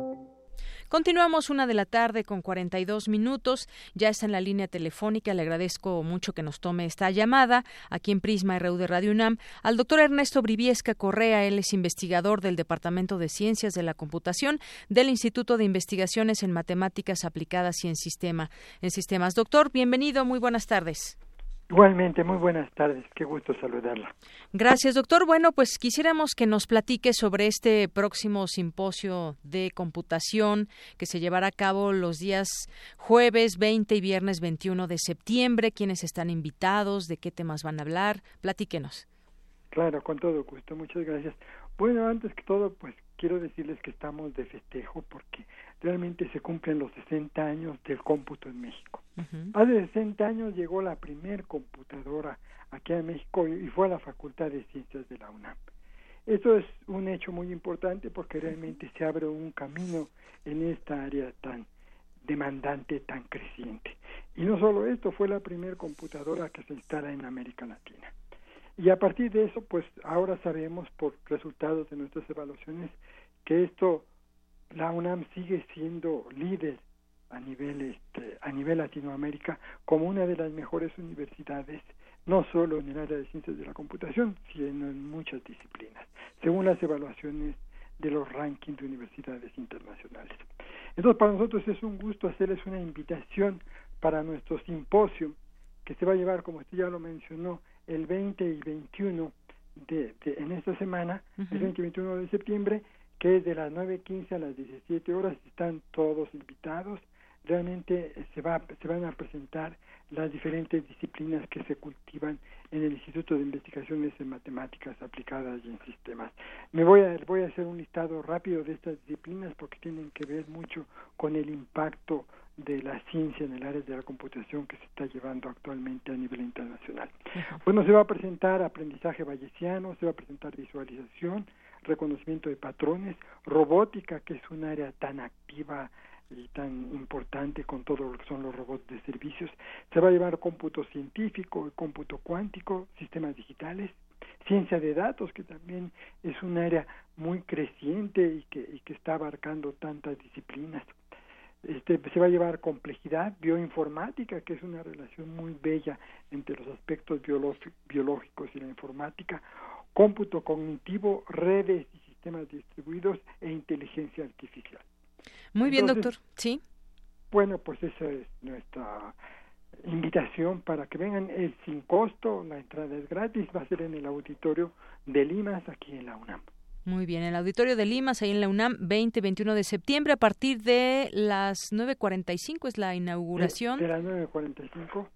Continuamos una de la tarde con 42 minutos. Ya está en la línea telefónica. Le agradezco mucho que nos tome esta llamada aquí en Prisma RU de Radio UNAM al doctor Ernesto Briviesca Correa. Él es investigador del Departamento de Ciencias de la Computación del Instituto de Investigaciones en Matemáticas Aplicadas y en Sistema en Sistemas. Doctor, bienvenido. Muy buenas tardes. Igualmente, muy buenas tardes, qué gusto saludarla. Gracias, doctor. Bueno, pues quisiéramos que nos platique sobre este próximo simposio de computación que se llevará a cabo los días jueves 20 y viernes 21 de septiembre. ¿Quiénes están invitados? ¿De qué temas van a hablar? Platíquenos. Claro, con todo gusto, muchas gracias. Bueno, antes que todo, pues quiero decirles que estamos de festejo porque realmente se cumplen los 60 años del cómputo en México. Hace 60 años llegó la primer computadora aquí en México y fue a la Facultad de Ciencias de la UNAM. Esto es un hecho muy importante porque realmente se abre un camino en esta área tan demandante, tan creciente. Y no solo esto, fue la primera computadora que se instala en América Latina. Y a partir de eso, pues ahora sabemos por resultados de nuestras evaluaciones que esto la UNAM sigue siendo líder a nivel este, a nivel Latinoamérica como una de las mejores universidades no solo en el área de ciencias de la computación, sino en muchas disciplinas, según las evaluaciones de los rankings de universidades internacionales. Entonces, para nosotros es un gusto hacerles una invitación para nuestro simposio que se va a llevar, como usted ya lo mencionó, el 20 y 21 de, en esta semana, el 20 y 21 de septiembre, que es de las 9.15 a las 17 horas, están todos invitados. Realmente eh, se, va, se van a presentar las diferentes disciplinas que se cultivan en el Instituto de Investigaciones en Matemáticas Aplicadas y en Sistemas. Me voy a, voy a hacer un listado rápido de estas disciplinas porque tienen que ver mucho con el impacto de la ciencia en el área de la computación que se está llevando actualmente a nivel internacional. Bueno, se va a presentar aprendizaje bayesiano, se va a presentar visualización, reconocimiento de patrones, robótica, que es un área tan activa y tan importante con todo lo que son los robots de servicios. Se va a llevar cómputo científico, cómputo cuántico, sistemas digitales, ciencia de datos, que también es un área muy creciente y que, y que está abarcando tantas disciplinas. Este, se va a llevar complejidad, bioinformática, que es una relación muy bella entre los aspectos biológicos y la informática, cómputo cognitivo, redes y sistemas distribuidos e inteligencia artificial. Muy bien, doctor. Sí. Bueno, pues esa es nuestra invitación para que vengan es sin costo, la entrada es gratis, va a ser en el auditorio de Limas aquí en la UNAM. Muy bien, el auditorio de Limas, ahí en la UNAM, 20-21 de septiembre, a partir de las 9.45 es la inauguración. De, de las 9.45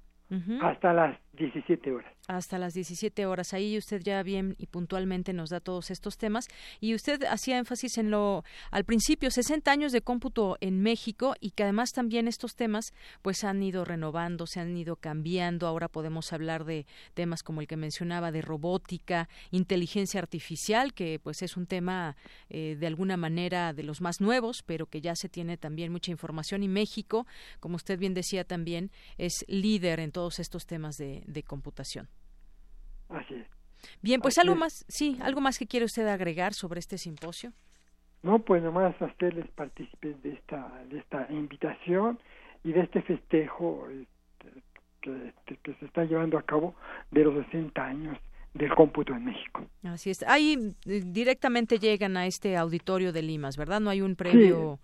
hasta las 17 horas. Hasta las 17 horas. Ahí usted ya bien y puntualmente nos da todos estos temas. Y usted hacía énfasis en lo, al principio, 60 años de cómputo en México y que además también estos temas pues han ido renovando, se han ido cambiando. Ahora podemos hablar de temas como el que mencionaba de robótica, inteligencia artificial, que pues es un tema eh, de alguna manera de los más nuevos, pero que ya se tiene también mucha información. Y México, como usted bien decía también, es líder en todos estos temas de, de computación. Así es. Bien, pues algo más, sí, algo más que quiere usted agregar sobre este simposio. No, pues nomás a ustedes participen de esta, de esta invitación y de este festejo este, que, este, que, se está llevando a cabo de los 60 años del cómputo en México. Así es. Ahí eh, directamente llegan a este auditorio de Limas, ¿verdad? No hay un previo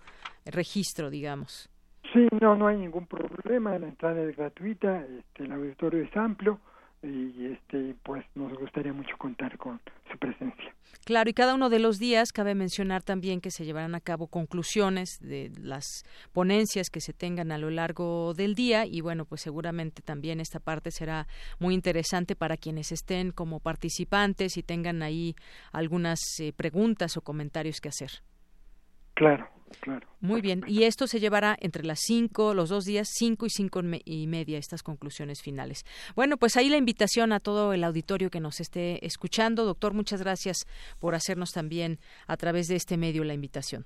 registro, digamos. Sí, no, no hay ningún problema. La entrada es gratuita, este, el auditorio es amplio y este pues nos gustaría mucho contar con su presencia. Claro, y cada uno de los días cabe mencionar también que se llevarán a cabo conclusiones de las ponencias que se tengan a lo largo del día y bueno, pues seguramente también esta parte será muy interesante para quienes estén como participantes y tengan ahí algunas eh, preguntas o comentarios que hacer. Claro, Claro. Muy bien. Y esto se llevará entre las cinco, los dos días, cinco y cinco y media, estas conclusiones finales. Bueno, pues ahí la invitación a todo el auditorio que nos esté escuchando. Doctor, muchas gracias por hacernos también a través de este medio la invitación.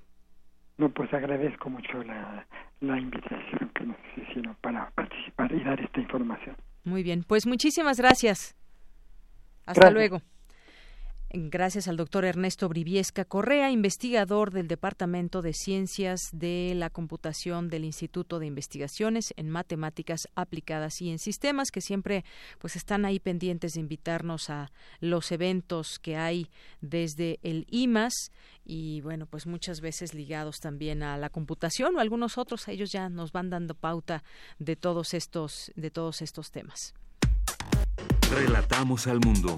No, pues agradezco mucho la, invitación que nos hicieron para participar y dar esta información. Muy bien, pues muchísimas gracias. Hasta luego. Gracias al doctor Ernesto Briviesca Correa, investigador del Departamento de Ciencias de la Computación del Instituto de Investigaciones en Matemáticas Aplicadas y en Sistemas, que siempre pues están ahí pendientes de invitarnos a los eventos que hay desde el IMAS y bueno, pues muchas veces ligados también a la computación o algunos otros, ellos ya nos van dando pauta de todos estos de todos estos temas. Relatamos al mundo.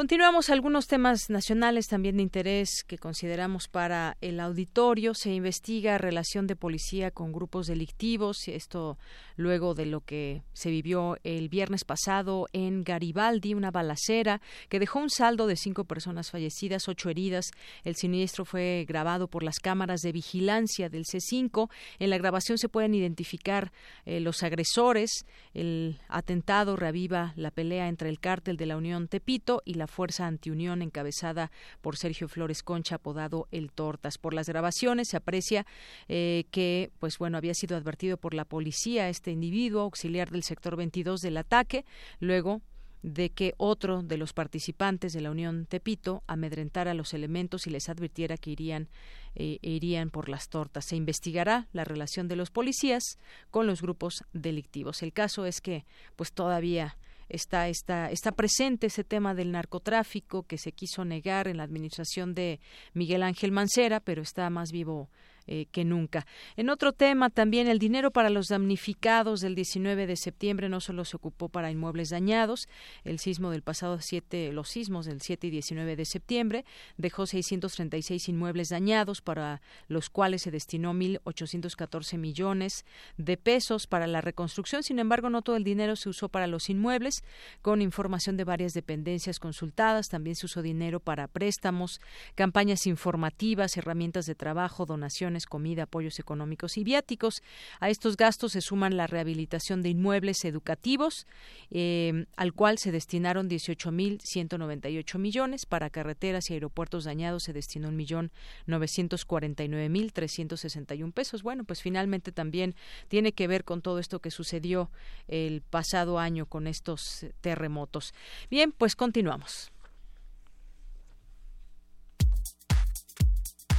Continuamos algunos temas nacionales también de interés que consideramos para el auditorio. Se investiga relación de policía con grupos delictivos. Esto luego de lo que se vivió el viernes pasado en Garibaldi, una balacera que dejó un saldo de cinco personas fallecidas, ocho heridas. El siniestro fue grabado por las cámaras de vigilancia del C5. En la grabación se pueden identificar eh, los agresores. El atentado reaviva la pelea entre el cártel de la Unión Tepito y la fuerza antiunión encabezada por Sergio Flores Concha, apodado El Tortas. Por las grabaciones se aprecia eh, que, pues bueno, había sido advertido por la policía este individuo, auxiliar del sector 22 del ataque. Luego de que otro de los participantes de la Unión Tepito amedrentara a los elementos y les advirtiera que irían, eh, irían por las tortas. Se investigará la relación de los policías con los grupos delictivos. El caso es que, pues todavía está, está, está presente ese tema del narcotráfico que se quiso negar en la administración de Miguel Ángel Mancera, pero está más vivo eh, que nunca. En otro tema, también el dinero para los damnificados del 19 de septiembre no solo se ocupó para inmuebles dañados, el sismo del pasado 7, los sismos del 7 y 19 de septiembre dejó 636 inmuebles dañados para los cuales se destinó 1.814 millones de pesos para la reconstrucción. Sin embargo, no todo el dinero se usó para los inmuebles, con información de varias dependencias consultadas. También se usó dinero para préstamos, campañas informativas, herramientas de trabajo, donaciones comida, apoyos económicos y viáticos. A estos gastos se suman la rehabilitación de inmuebles educativos, eh, al cual se destinaron 18.198 millones. Para carreteras y aeropuertos dañados se destinó un millón mil un pesos. Bueno, pues finalmente también tiene que ver con todo esto que sucedió el pasado año con estos terremotos. Bien, pues continuamos.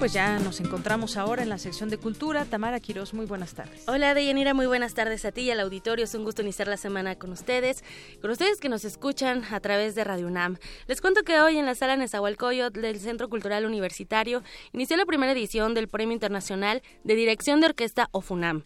Pues ya nos encontramos ahora en la sección de cultura. Tamara Quiroz, muy buenas tardes. Hola, Deyanira, muy buenas tardes a ti y al auditorio. Es un gusto iniciar la semana con ustedes, con ustedes que nos escuchan a través de Radio UNAM. Les cuento que hoy en la sala Nezahualcóyotl del Centro Cultural Universitario inició la primera edición del Premio Internacional de Dirección de Orquesta OFUNAM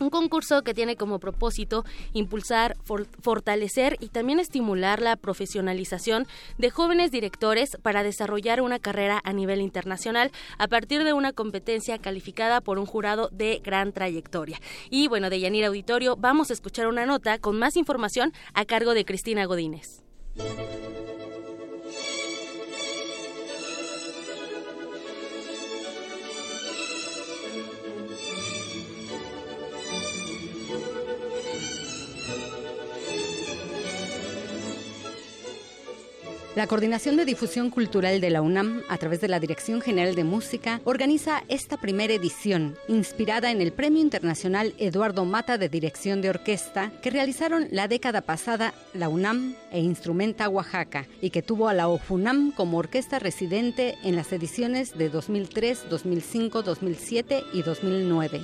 un concurso que tiene como propósito impulsar, fortalecer y también estimular la profesionalización de jóvenes directores para desarrollar una carrera a nivel internacional a partir de una competencia calificada por un jurado de gran trayectoria. Y bueno, de Yanir Auditorio vamos a escuchar una nota con más información a cargo de Cristina Godínez. La Coordinación de Difusión Cultural de la UNAM, a través de la Dirección General de Música, organiza esta primera edición, inspirada en el Premio Internacional Eduardo Mata de Dirección de Orquesta, que realizaron la década pasada la UNAM e Instrumenta Oaxaca, y que tuvo a la OFUNAM como orquesta residente en las ediciones de 2003, 2005, 2007 y 2009.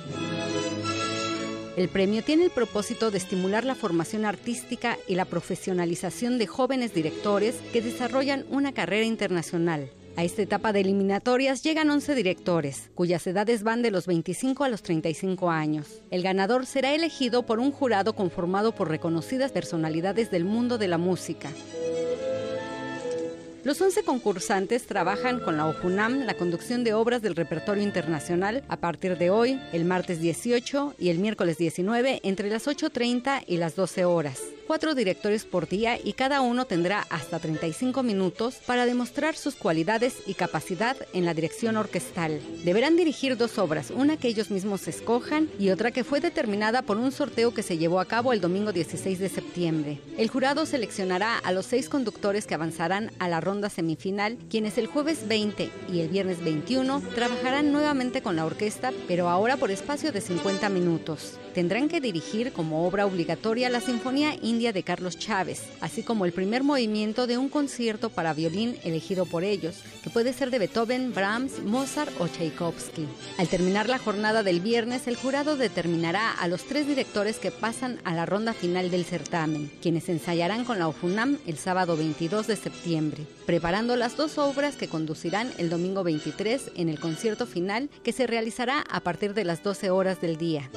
El premio tiene el propósito de estimular la formación artística y la profesionalización de jóvenes directores que desarrollan una carrera internacional. A esta etapa de eliminatorias llegan 11 directores, cuyas edades van de los 25 a los 35 años. El ganador será elegido por un jurado conformado por reconocidas personalidades del mundo de la música. Los 11 concursantes trabajan con la OJUNAM la conducción de obras del repertorio internacional a partir de hoy, el martes 18 y el miércoles 19 entre las 8.30 y las 12 horas cuatro directores por día y cada uno tendrá hasta 35 minutos para demostrar sus cualidades y capacidad en la dirección orquestal. Deberán dirigir dos obras, una que ellos mismos escojan y otra que fue determinada por un sorteo que se llevó a cabo el domingo 16 de septiembre. El jurado seleccionará a los seis conductores que avanzarán a la ronda semifinal, quienes el jueves 20 y el viernes 21 trabajarán nuevamente con la orquesta, pero ahora por espacio de 50 minutos. Tendrán que dirigir como obra obligatoria la Sinfonía de Carlos Chávez, así como el primer movimiento de un concierto para violín elegido por ellos, que puede ser de Beethoven, Brahms, Mozart o Tchaikovsky. Al terminar la jornada del viernes, el jurado determinará a los tres directores que pasan a la ronda final del certamen, quienes ensayarán con la OFUNAM el sábado 22 de septiembre, preparando las dos obras que conducirán el domingo 23 en el concierto final que se realizará a partir de las 12 horas del día.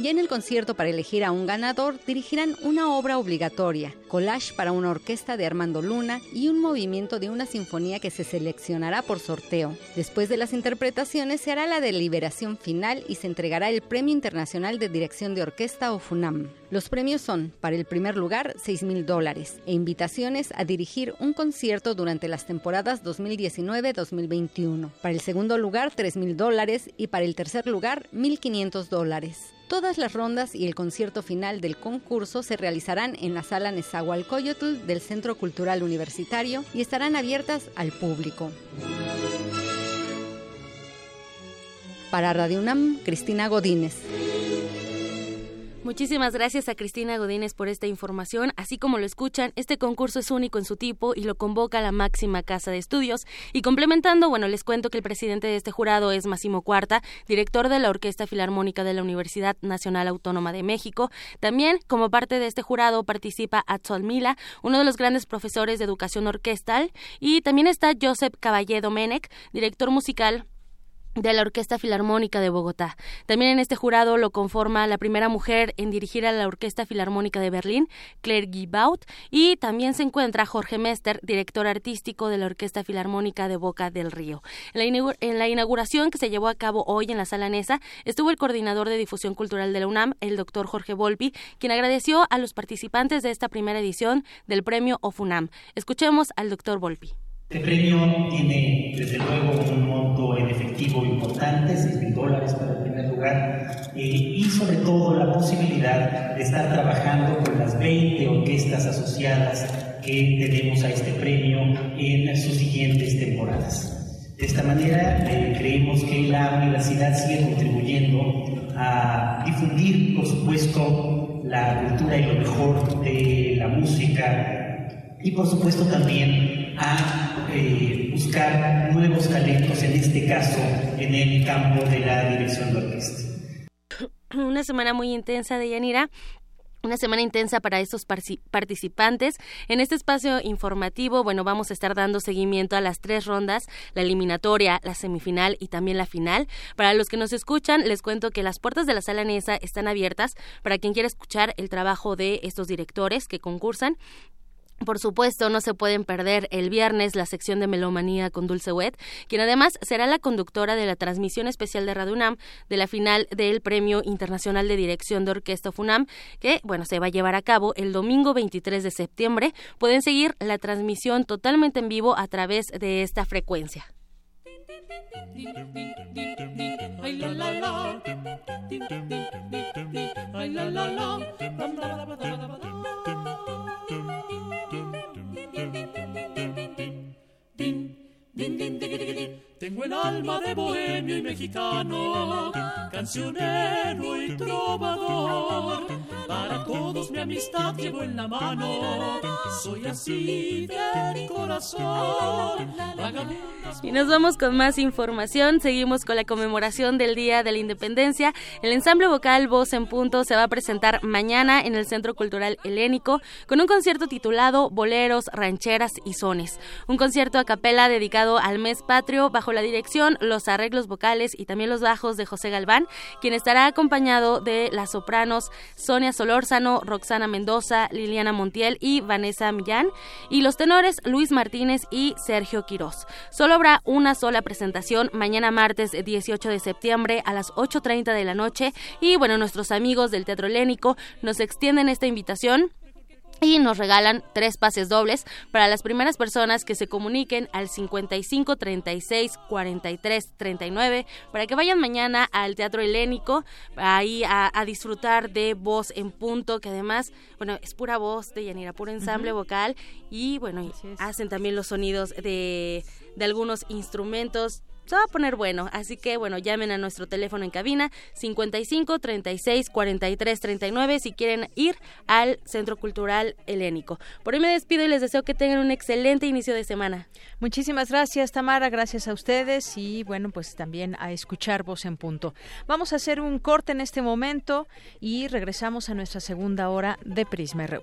Ya en el concierto para elegir a un ganador dirigirán una obra obligatoria, collage para una orquesta de Armando Luna y un movimiento de una sinfonía que se seleccionará por sorteo. Después de las interpretaciones se hará la deliberación final y se entregará el Premio Internacional de Dirección de Orquesta o FUNAM. Los premios son, para el primer lugar, 6 mil dólares e invitaciones a dirigir un concierto durante las temporadas 2019-2021. Para el segundo lugar, 3 mil dólares y para el tercer lugar, 1.500 dólares. Todas las rondas y el concierto final del concurso se realizarán en la sala Nezahualcóyotl del Centro Cultural Universitario y estarán abiertas al público. Para Radio UNAM, Cristina Godínez. Muchísimas gracias a Cristina Godínez por esta información. Así como lo escuchan, este concurso es único en su tipo y lo convoca la máxima casa de estudios. Y complementando, bueno, les cuento que el presidente de este jurado es Máximo Cuarta, director de la Orquesta Filarmónica de la Universidad Nacional Autónoma de México. También, como parte de este jurado, participa Atzol Mila, uno de los grandes profesores de educación orquestal. Y también está Josep Caballé Domenech, director musical de la Orquesta Filarmónica de Bogotá. También en este jurado lo conforma la primera mujer en dirigir a la Orquesta Filarmónica de Berlín, Claire Gibaut, y también se encuentra Jorge Mester, director artístico de la Orquesta Filarmónica de Boca del Río. En la, inauguración que se llevó a cabo hoy en la Sala Nesa estuvo el coordinador de difusión cultural de la UNAM, el doctor Jorge Volpi, quien agradeció a los participantes de esta primera edición del premio OFUNAM. Escuchemos al doctor Volpi. Este premio tiene, desde luego, un monto en efectivo importante, 6 mil dólares para el primer lugar, eh, y sobre todo la posibilidad de estar trabajando con las 20 orquestas asociadas que tenemos a este premio en sus siguientes temporadas. De esta manera, eh, creemos que la universidad sigue contribuyendo a difundir, por supuesto, la cultura y lo mejor de la música y, por supuesto, también a eh, buscar nuevos talentos, en este caso en el campo de la dirección de orquesta. Una semana muy intensa de Yanira una semana intensa para estos participantes. En este espacio informativo, bueno, vamos a estar dando seguimiento a las tres rondas, la eliminatoria, la semifinal y también la final. Para los que nos escuchan, les cuento que las puertas de la sala NESA están abiertas para quien quiera escuchar el trabajo de estos directores que concursan. Por supuesto, no se pueden perder el viernes la sección de Melomanía con Dulce Wet, quien además será la conductora de la transmisión especial de Radio UNAM de la final del Premio Internacional de Dirección de Orquesta FUNAM, que, bueno, se va a llevar a cabo el domingo 23 de septiembre. Pueden seguir la transmisión totalmente en vivo a través de esta frecuencia. din din diggity Tengo el alma de bohemio y mexicano, cancionero y trovador. Para todos mi amistad llevo en la mano, soy así de corazón. Y nos vamos con más información. Seguimos con la conmemoración del Día de la Independencia. El ensamble vocal Voz en Punto se va a presentar mañana en el Centro Cultural Helénico con un concierto titulado Boleros, Rancheras y Sones. Un concierto a capela dedicado al mes patrio bajo la dirección, los arreglos vocales y también los bajos de José Galván, quien estará acompañado de las sopranos Sonia Solórzano, Roxana Mendoza, Liliana Montiel y Vanessa Millán, y los tenores Luis Martínez y Sergio Quirós. Solo habrá una sola presentación mañana martes 18 de septiembre a las 8.30 de la noche y bueno, nuestros amigos del Teatro Helénico nos extienden esta invitación y nos regalan tres pases dobles para las primeras personas que se comuniquen al 55 36 43 39 para que vayan mañana al Teatro Helénico ahí a, disfrutar de voz en punto que además bueno es pura voz de Yanira puro ensamble vocal y bueno hacen también los sonidos de de algunos instrumentos se va a poner bueno. Así que, bueno, llamen a nuestro teléfono en cabina 55 36 43 39 si quieren ir al Centro Cultural Helénico. Por hoy me despido y les deseo que tengan un excelente inicio de semana. Muchísimas gracias, Tamara. Gracias a ustedes y, bueno, pues también a escuchar Voz en Punto. Vamos a hacer un corte en este momento y regresamos a nuestra segunda hora de Prisma RU.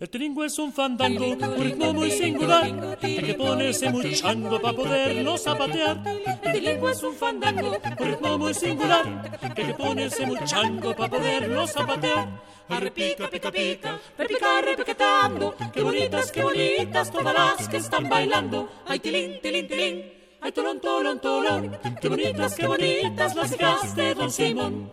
El tilingo es un fandango, un ritmo muy singular, hay que ponerse muy chango para poderlo zapatear. El tilingo es un fandango, un ritmo muy singular, hay que ponerse muy chango para poderlo zapatear. Arrepica, pica, pica, repica, repiquetando, qué bonitas, qué bonitas todas las que están bailando. Ay, tilín, tilín, tilín, ay, tolón, qué bonitas, qué bonitas las hijas de Don Simón.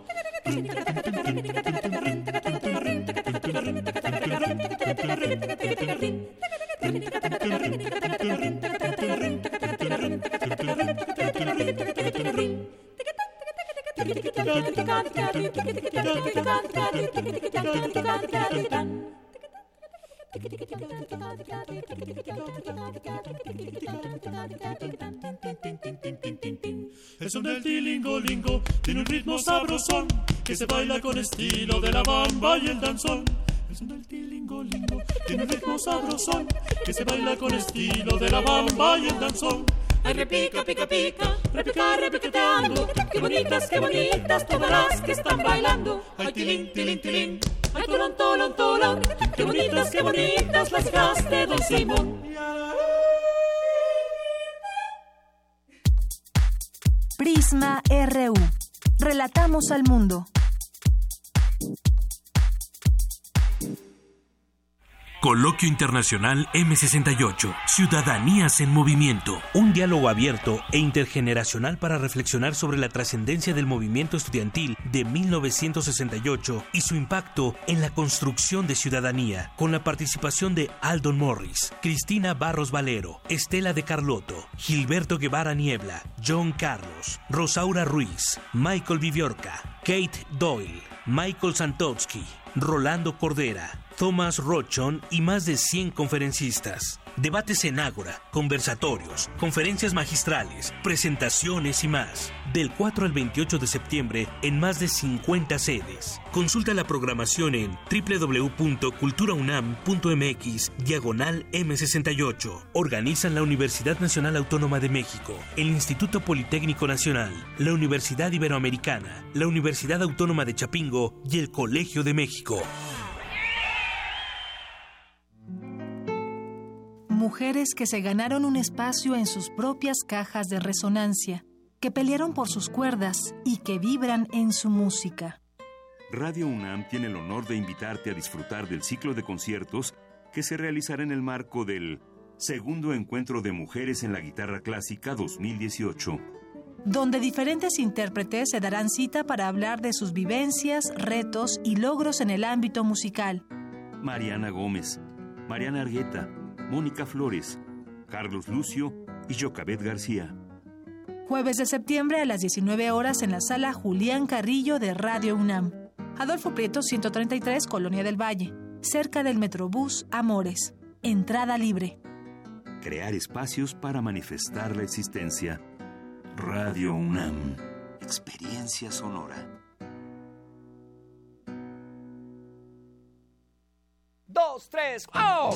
El son del tilingolingo tiene un ritmo sabrosón que se baila con estilo de la bamba y el danzón. El son del tilingolingo tiene un ritmo sabrosón que se baila con estilo de la bamba y el danzón. Ay, repica, pica, pica, repica, repiqueteando. Qué bonitas, qué bonitas todas las que están bailando. Ay, tilín, tilín, tilín. Ay, tolón, tolón, tolón. Qué bonitas, qué bonitas las hijas de Don Simón. Prisma RU. Relatamos al mundo. Coloquio Internacional M68, Ciudadanías en Movimiento. Un diálogo abierto e intergeneracional para reflexionar sobre la trascendencia del movimiento estudiantil de 1968 y su impacto en la construcción de ciudadanía, con la participación de Aldon Morris, Cristina Barros Valero, Estela de Carlotto, Gilberto Guevara Niebla, John Carlos, Rosaura Ruiz, Michael Viviorca, Kate Doyle, Michael Santowski, Rolando Cordera, Thomas Rochon y más de 100 conferencistas. Debates en Ágora, conversatorios, conferencias magistrales, presentaciones y más. Del 4 al 28 de septiembre en más de 50 sedes. Consulta la programación en www.culturaunam.mx diagonal M68. Organizan la Universidad Nacional Autónoma de México, el Instituto Politécnico Nacional, la Universidad Iberoamericana, la Universidad Autónoma de Chapingo y el Colegio de México. Mujeres que se ganaron un espacio en sus propias cajas de resonancia, que pelearon por sus cuerdas y que vibran en su música. Radio UNAM tiene el honor de invitarte a disfrutar del ciclo de conciertos que se realizará en el marco del Segundo Encuentro de Mujeres en la Guitarra Clásica 2018 donde diferentes intérpretes se darán cita para hablar de sus vivencias, retos y logros en el ámbito musical. Mariana Gómez, Mariana Argueta, Mónica Flores, Carlos Lucio y Jocabet García. Jueves de septiembre a las 19 horas en la sala Julián Carrillo de Radio UNAM. Adolfo Prieto 133, Colonia del Valle, cerca del Metrobús Amores. Entrada libre. Crear espacios para manifestar la existencia. Radio UNAM. Experiencia sonora. Dos, tres, ¡oh!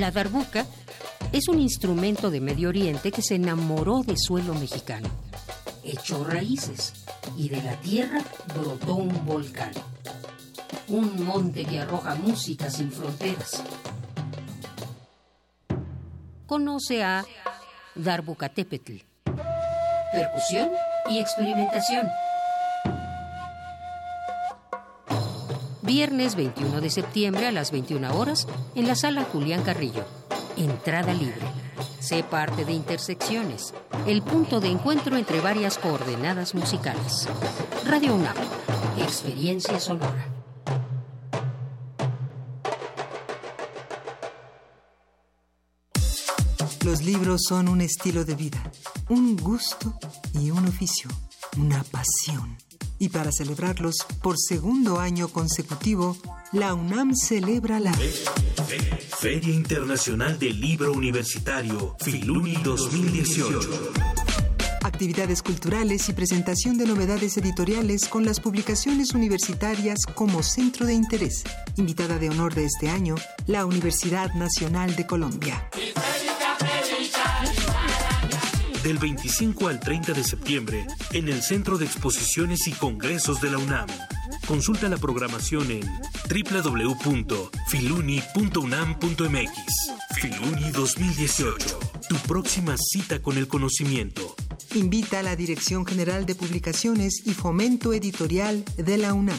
La darbuca es un instrumento de Medio Oriente que se enamoró de suelo mexicano. Echó raíces y de la tierra brotó un volcán. Un monte que arroja música sin fronteras. Conoce a Darbucatepetl. Percusión y experimentación. Viernes 21 de septiembre a las 21 horas en la sala Julián Carrillo. Entrada libre. Sé parte de Intersecciones, el punto de encuentro entre varias coordenadas musicales. Radio UNAM, experiencia sonora. Los libros son un estilo de vida, un gusto y un oficio, una pasión. Y para celebrarlos por segundo año consecutivo, la UNAM celebra la Feria Internacional del Libro Universitario, Filuni 2018. Actividades culturales y presentación de novedades editoriales con las publicaciones universitarias como centro de interés. Invitada de honor de este año, la Universidad Nacional de Colombia. Del 25 al 30 de septiembre, en el Centro de Exposiciones y Congresos de la UNAM. Consulta la programación en www.filuni.unam.mx. Filuni 2018. Tu próxima cita con el conocimiento. Invita a la Dirección General de Publicaciones y Fomento Editorial de la UNAM.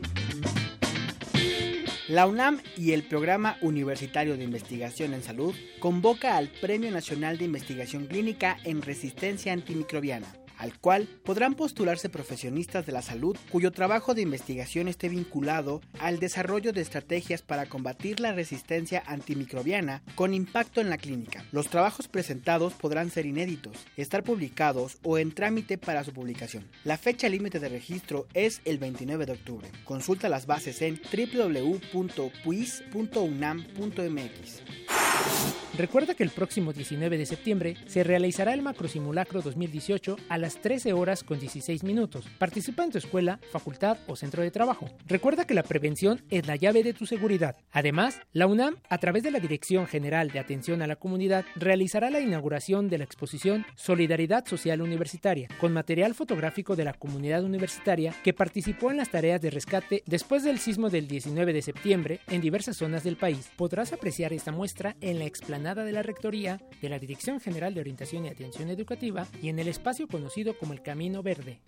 La UNAM y el Programa Universitario de Investigación en Salud convoca al Premio Nacional de Investigación Clínica en Resistencia Antimicrobiana al cual podrán postularse profesionistas de la salud cuyo trabajo de investigación esté vinculado al desarrollo de estrategias para combatir la resistencia antimicrobiana con impacto en la clínica. Los trabajos presentados podrán ser inéditos, estar publicados o en trámite para su publicación. La fecha límite de registro es el 29 de octubre. Consulta las bases en www.puis.unam.mx. Recuerda que el próximo 19 de septiembre se realizará el macrosimulacro 2018 a las 13 horas con 16 minutos. Participa en tu escuela, facultad o centro de trabajo. Recuerda que la prevención es la llave de tu seguridad. Además, la UNAM, a través de la Dirección General de Atención a la Comunidad, realizará la inauguración de la exposición Solidaridad Social Universitaria, con material fotográfico de la comunidad universitaria que participó en las tareas de rescate después del sismo del 19 de septiembre en diversas zonas del país. Podrás apreciar esta muestra en la explanada de la Rectoría, de la Dirección General de Orientación y Atención Educativa y en el espacio conocido como el Camino Verde.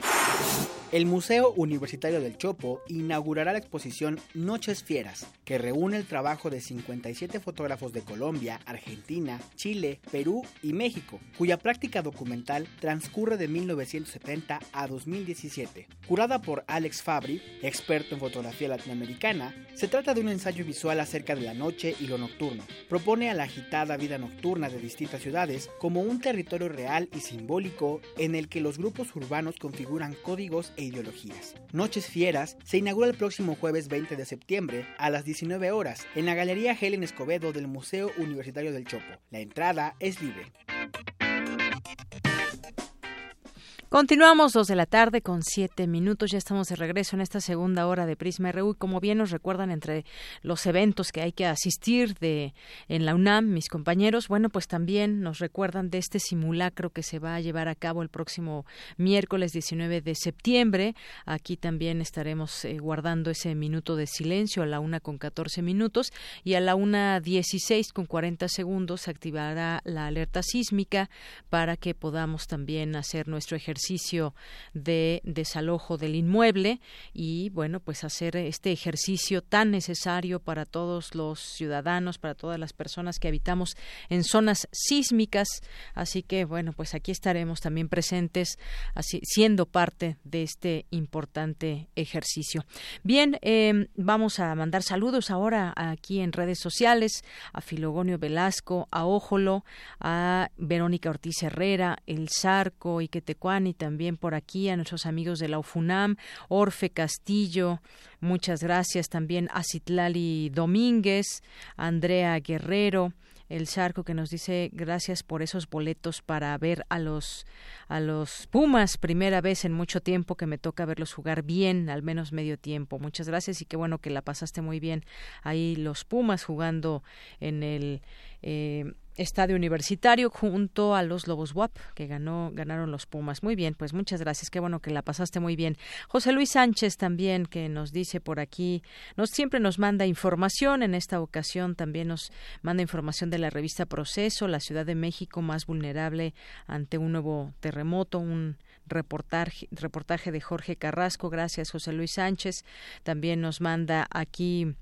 El Museo Universitario del Chopo inaugurará la exposición Noches Fieras, que reúne el trabajo de 57 fotógrafos de Colombia, Argentina, Chile, Perú y México, cuya práctica documental transcurre de 1970 a 2017. Curada por Alex Fabri, experto en fotografía latinoamericana, se trata de un ensayo visual acerca de la noche y lo nocturno. Propone a la agitada vida nocturna de distintas ciudades como un territorio real y simbólico en el que los grupos urbanos configuran códigos e ideologías. Noches Fieras se inaugura el próximo jueves 20 de septiembre a las 19 horas en la Galería Helen Escobedo del Museo Universitario del Chopo. La entrada es libre. Continuamos dos de la tarde con siete minutos. Ya estamos de regreso en esta segunda hora de Prisma RU y como bien nos recuerdan entre los eventos que hay que asistir de en la UNAM, mis compañeros, bueno, pues también nos recuerdan de este simulacro que se va a llevar a cabo el próximo miércoles 19 de septiembre. Aquí también estaremos eh, guardando ese minuto de silencio a la una con 14 minutos y a la una 16 con 40 segundos se activará la alerta sísmica para que podamos también hacer nuestro ejercicio de desalojo del inmueble y bueno pues hacer este ejercicio tan necesario para todos los ciudadanos para todas las personas que habitamos en zonas sísmicas. Así que bueno pues aquí estaremos también presentes así siendo parte de este importante ejercicio. Bien eh, vamos a mandar saludos ahora aquí en redes sociales a Filogonio Velasco a Ójolo a Verónica Ortiz Herrera el Zarco también por aquí a nuestros amigos de la UFUNAM, Orfe Castillo, muchas gracias también a Citlali Domínguez, Andrea Guerrero, el Charco que nos dice gracias por esos boletos para ver a los a los Pumas primera vez en mucho tiempo que me toca verlos jugar bien al menos medio tiempo. Muchas gracias y qué bueno que la pasaste muy bien ahí los Pumas jugando en el eh, estadio universitario junto a los Lobos WAP que ganó ganaron los Pumas. Muy bien, pues muchas gracias. Qué bueno que la pasaste muy bien. José Luis Sánchez también que nos dice por aquí, nos siempre nos manda información, en esta ocasión también nos manda información de la revista Proceso, la Ciudad de México más vulnerable ante un nuevo terremoto, un reportaje, reportaje de Jorge Carrasco. Gracias, José Luis Sánchez. También nos manda aquí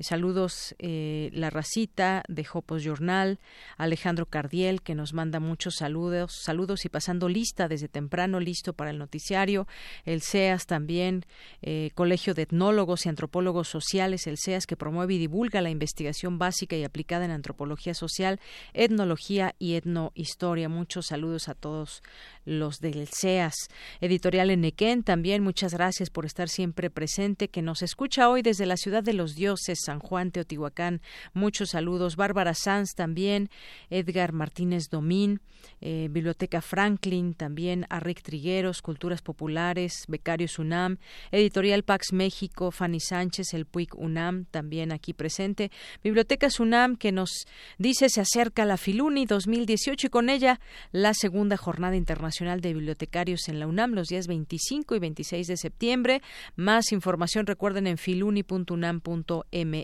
Saludos, eh, La Racita de Jopos Journal, Alejandro Cardiel, que nos manda muchos saludos, saludos y pasando lista desde temprano, listo para el noticiario. El CEAS también, eh, Colegio de Etnólogos y Antropólogos Sociales, el CEAS, que promueve y divulga la investigación básica y aplicada en antropología social, etnología y etnohistoria. Muchos saludos a todos los del CEAS. Editorial Enequén, también muchas gracias por estar siempre presente, que nos escucha hoy desde la ciudad de los dioses, San Juan, Teotihuacán. Muchos saludos. Bárbara Sanz también, Edgar Martínez Domín, eh, Biblioteca Franklin, también Arric Trigueros, Culturas Populares, Becarios UNAM, Editorial Pax México, Fanny Sánchez, el PUIC UNAM, también aquí presente. Bibliotecas UNAM que nos dice se acerca la Filuni 2018 y con ella la segunda jornada internacional de Bibliotecarios en la UNAM los días 25 y 26 de septiembre. Más información recuerden en filuni.unam.mx.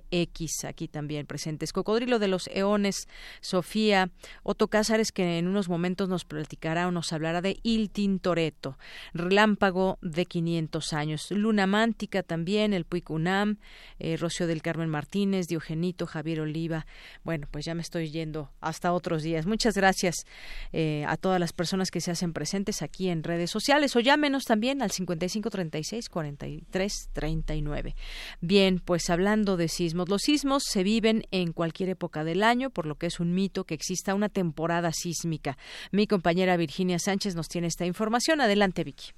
Aquí también presentes Cocodrilo de los Eones, Sofía Otto Cázares, que en unos momentos nos platicará o nos hablará de Il Tintoretto, Relámpago de 500 años. Luna Mántica también, el Puic UNAM, eh, Rocío del Carmen Martínez, Diogenito, Javier Oliva. Bueno, pues ya me estoy yendo hasta otros días. Muchas gracias eh, a todas las personas que se hacen presentes aquí en redes sociales o llámenos también al 5536 4339. Bien, pues hablando de los sismos se viven en cualquier época del año, por lo que es un mito que exista una temporada sísmica. Mi compañera Virginia Sánchez nos tiene esta información. Adelante, Vicky.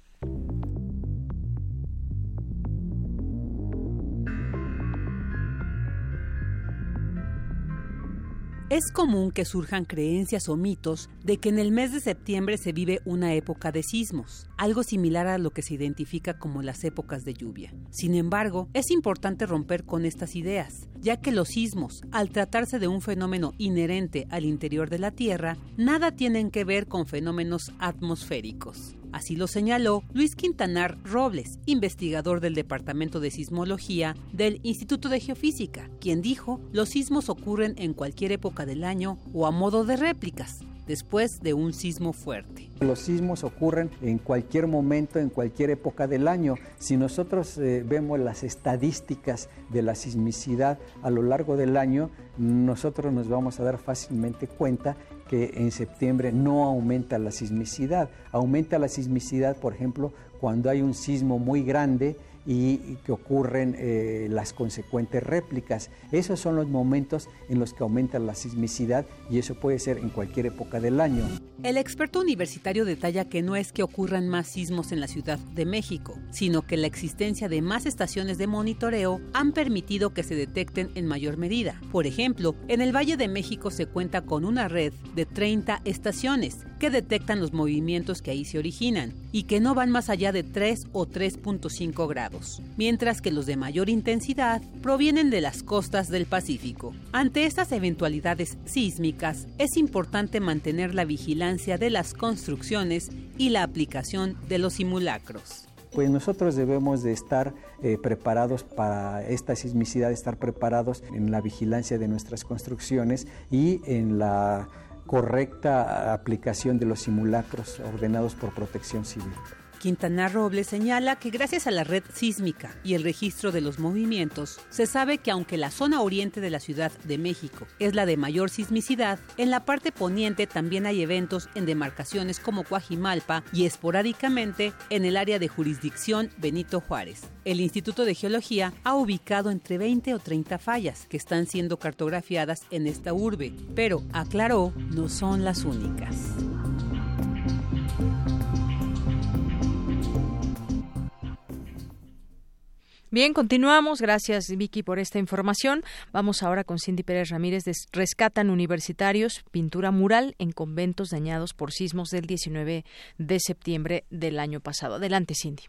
Es común que surjan creencias o mitos de que en el mes de septiembre se vive una época de sismos, algo similar a lo que se identifica como las épocas de lluvia. Sin embargo, es importante romper con estas ideas, ya que los sismos, al tratarse de un fenómeno inherente al interior de la Tierra, nada tienen que ver con fenómenos atmosféricos. Así lo señaló Luis Quintanar Robles, investigador del Departamento de Sismología del Instituto de Geofísica, quien dijo, los sismos ocurren en cualquier época del año o a modo de réplicas, después de un sismo fuerte. Los sismos ocurren en cualquier momento, en cualquier época del año. Si nosotros eh, vemos las estadísticas de la sismicidad a lo largo del año, nosotros nos vamos a dar fácilmente cuenta que en septiembre no aumenta la sismicidad. Aumenta la sismicidad, por ejemplo, cuando hay un sismo muy grande y que ocurren eh, las consecuentes réplicas. Esos son los momentos en los que aumenta la sismicidad y eso puede ser en cualquier época del año. El experto universitario detalla que no es que ocurran más sismos en la Ciudad de México, sino que la existencia de más estaciones de monitoreo han permitido que se detecten en mayor medida. Por ejemplo, en el Valle de México se cuenta con una red de 30 estaciones que detectan los movimientos que ahí se originan y que no van más allá de 3 o 3.5 grados, mientras que los de mayor intensidad provienen de las costas del Pacífico. Ante estas eventualidades sísmicas, es importante mantener la vigilancia de las construcciones y la aplicación de los simulacros pues nosotros debemos de estar eh, preparados para esta sismicidad, estar preparados en la vigilancia de nuestras construcciones y en la correcta aplicación de los simulacros ordenados por protección civil. Quintana Robles señala que gracias a la red sísmica y el registro de los movimientos, se sabe que aunque la zona oriente de la Ciudad de México es la de mayor sismicidad, en la parte poniente también hay eventos en demarcaciones como Coajimalpa y esporádicamente en el área de jurisdicción Benito Juárez. El Instituto de Geología ha ubicado entre 20 o 30 fallas que están siendo cartografiadas en esta urbe, pero aclaró, no son las únicas. Bien, continuamos. Gracias, Vicky, por esta información. Vamos ahora con Cindy Pérez Ramírez. De Rescatan universitarios pintura mural en conventos dañados por sismos del 19 de septiembre del año pasado. Adelante, Cindy.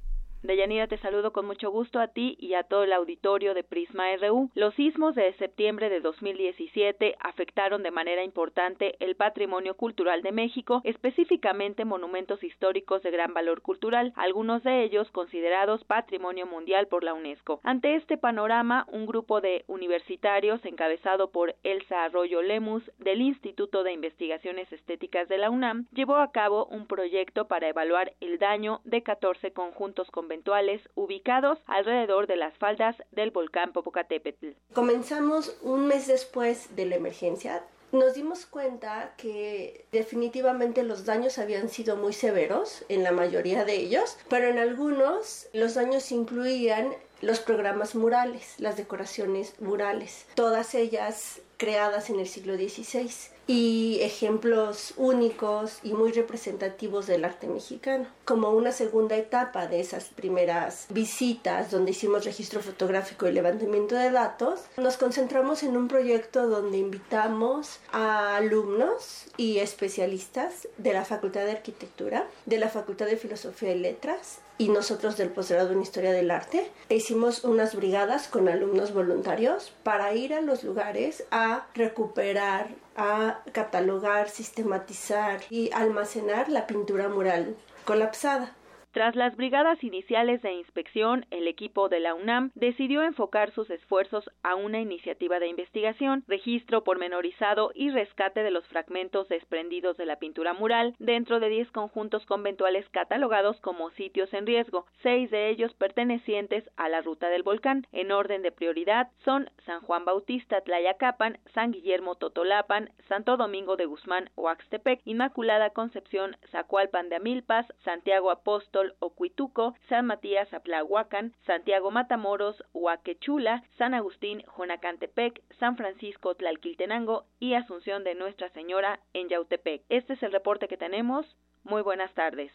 Deyanira, te saludo con mucho gusto a ti y a todo el auditorio de Prisma RU. Los sismos de septiembre de 2017 afectaron de manera importante el patrimonio cultural de México, específicamente monumentos históricos de gran valor cultural, algunos de ellos considerados patrimonio mundial por la UNESCO. Ante este panorama, un grupo de universitarios encabezado por Elsa Arroyo Lemus del Instituto de Investigaciones Estéticas de la UNAM llevó a cabo un proyecto para evaluar el daño de 14 conjuntos con conventuales ubicados alrededor de las faldas del volcán Popocatépetl. Comenzamos un mes después de la emergencia. Nos dimos cuenta que definitivamente los daños habían sido muy severos en la mayoría de ellos, pero en algunos los daños incluían los programas murales, las decoraciones murales, todas ellas creadas en el siglo XVI y ejemplos únicos y muy representativos del arte mexicano. Como una segunda etapa de esas primeras visitas donde hicimos registro fotográfico y levantamiento de datos, nos concentramos en un proyecto donde invitamos a alumnos y especialistas de la Facultad de Arquitectura, de la Facultad de Filosofía y Letras y nosotros del posgrado en Historia del Arte hicimos unas brigadas con alumnos voluntarios para ir a los lugares a recuperar, a catalogar, sistematizar y almacenar la pintura mural colapsada. Tras las brigadas iniciales de inspección, el equipo de la UNAM decidió enfocar sus esfuerzos a una iniciativa de investigación, registro pormenorizado y rescate de los fragmentos desprendidos de la pintura mural dentro de 10 conjuntos conventuales catalogados como sitios en riesgo, seis de ellos pertenecientes a la ruta del volcán. En orden de prioridad son San Juan Bautista Tlayacapan, San Guillermo Totolapan, Santo Domingo de Guzmán Oaxtepec, Inmaculada Concepción Zacualpan de Amilpas, Santiago Apóstol Ocuituco, San Matías Aplahuacan, Santiago Matamoros, Huaquechula, San Agustín Jonacantepec, San Francisco Tlalquiltenango y Asunción de Nuestra Señora en Yautepec. Este es el reporte que tenemos. Muy buenas tardes.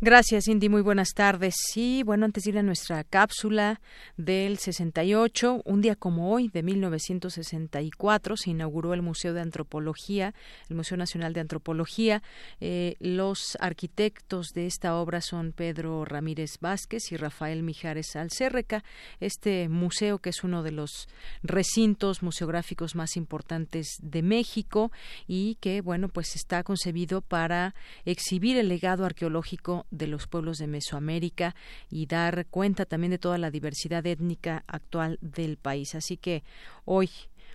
Gracias, Cindy. Muy buenas tardes. Sí, bueno, antes de ir a nuestra cápsula del 68, un día como hoy, de 1964, se inauguró el Museo de Antropología, el Museo Nacional de Antropología. Eh, los arquitectos de esta obra son Pedro Ramírez Vázquez y Rafael Mijares Alcérreca. Este museo, que es uno de los recintos museográficos más importantes de México y que, bueno, pues está concebido para exhibir el legado arqueológico de los pueblos de Mesoamérica y dar cuenta también de toda la diversidad étnica actual del país. Así que hoy,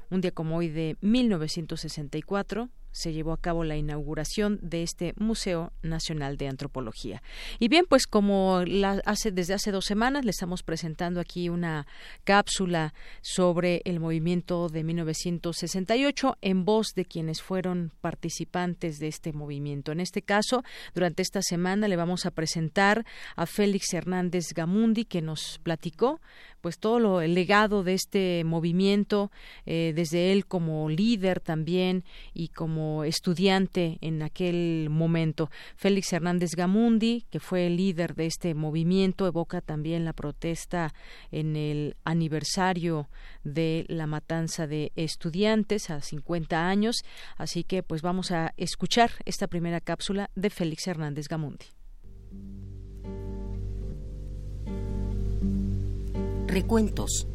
un día como hoy de 1964, se llevó a cabo la inauguración de este Museo Nacional de Antropología. Y bien, pues como hace desde hace dos semanas le estamos presentando aquí una cápsula sobre el movimiento de 1968 en voz de quienes fueron participantes de este movimiento. En este caso, durante esta semana le vamos a presentar a Félix Hernández Gamundi que nos platicó pues todo lo, el legado de este movimiento, eh, desde él como líder también y como estudiante en aquel momento. Félix Hernández Gamundi, que fue el líder de este movimiento, evoca también la protesta en el aniversario de la matanza de estudiantes a 50 años. Así que pues vamos a escuchar esta primera cápsula de Félix Hernández Gamundi. Recuentos.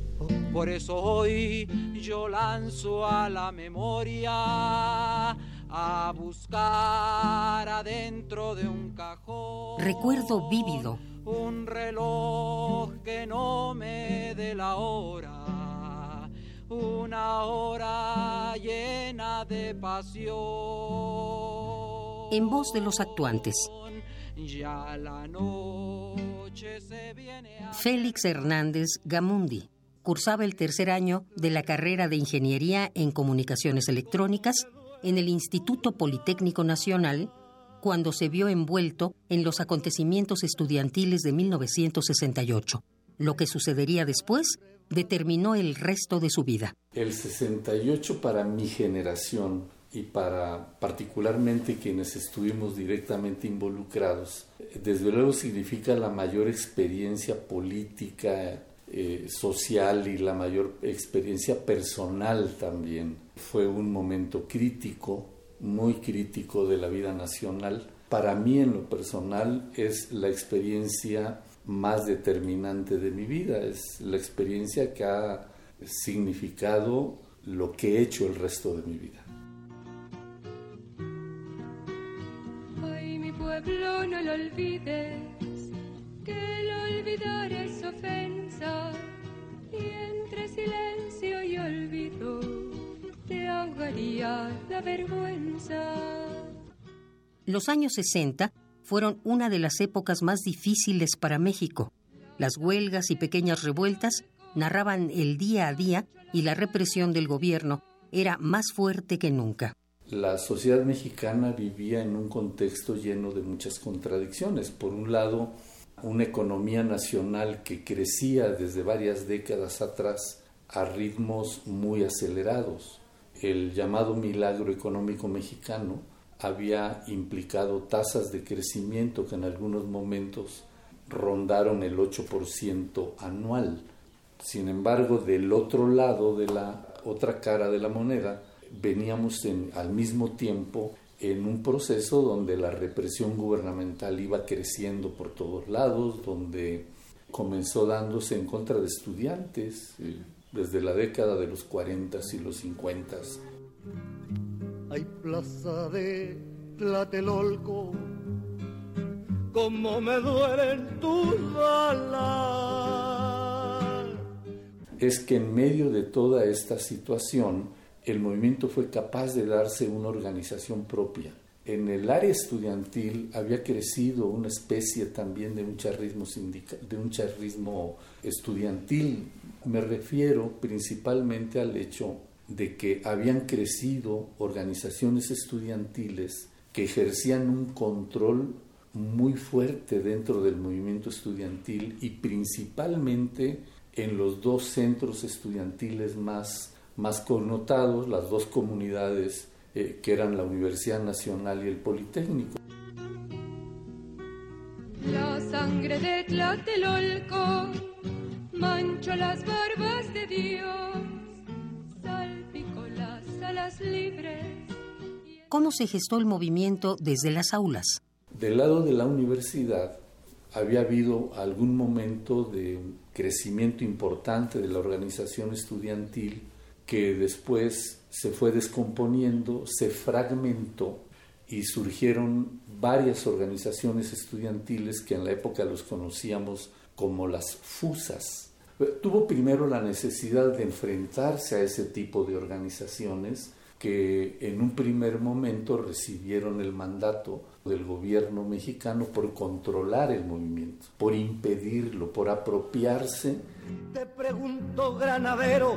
Por eso hoy yo lanzo a la memoria a buscar adentro de un cajón. Recuerdo vívido. Un reloj que no me dé la hora. Una hora llena de pasión. En voz de los actuantes. Ya la noche Félix Hernández Gamundi cursaba el tercer año de la carrera de Ingeniería en Comunicaciones Electrónicas en el Instituto Politécnico Nacional cuando se vio envuelto en los acontecimientos estudiantiles de 1968. Lo que sucedería después determinó el resto de su vida. El 68 para mi generación y para particularmente quienes estuvimos directamente involucrados, desde luego significa la mayor experiencia política eh, social y la mayor experiencia personal también. Fue un momento crítico, muy crítico de la vida nacional. Para mí en lo personal es la experiencia más determinante de mi vida, es la experiencia que ha significado lo que he hecho el resto de mi vida. No lo olvides, que el olvidar es ofensa, y entre silencio y olvido te ahogaría la vergüenza. Los años 60 fueron una de las épocas más difíciles para México. Las huelgas y pequeñas revueltas narraban el día a día y la represión del gobierno era más fuerte que nunca. La sociedad mexicana vivía en un contexto lleno de muchas contradicciones. Por un lado, una economía nacional que crecía desde varias décadas atrás a ritmos muy acelerados. El llamado milagro económico mexicano había implicado tasas de crecimiento que en algunos momentos rondaron el 8% anual. Sin embargo, del otro lado de la otra cara de la moneda, veníamos al mismo tiempo en un proceso donde la represión gubernamental iba creciendo por todos lados, donde comenzó dándose en contra de estudiantes desde la década de los 40 y los 50 hay plaza de Tlatelolco, como me duelen tus balas. Es que en medio de toda esta situación, el movimiento fue capaz de darse una organización propia. En el área estudiantil había crecido una especie también de un charrismo, de un charrismo estudiantil. Me refiero principalmente al hecho de que habían crecido organizaciones estudiantiles que ejercían un control muy fuerte dentro del movimiento estudiantil y principalmente en los dos centros estudiantiles más, más connotados, las dos comunidades eh, que eran la Universidad Nacional y el Politécnico. La sangre de Tlatelolco manchó las barbas de Dios ¿Cómo se gestó el movimiento desde las aulas? Del lado de la universidad había habido algún momento de crecimiento importante de la organización estudiantil que después se fue descomponiendo, se fragmentó y surgieron varias organizaciones estudiantiles que en la época los conocíamos como las FUSAS, Tuvo primero la necesidad de enfrentarse a ese tipo de organizaciones que en un primer momento recibieron el mandato del gobierno mexicano por controlar el movimiento, por impedirlo, por apropiarse. Te pregunto, granadero,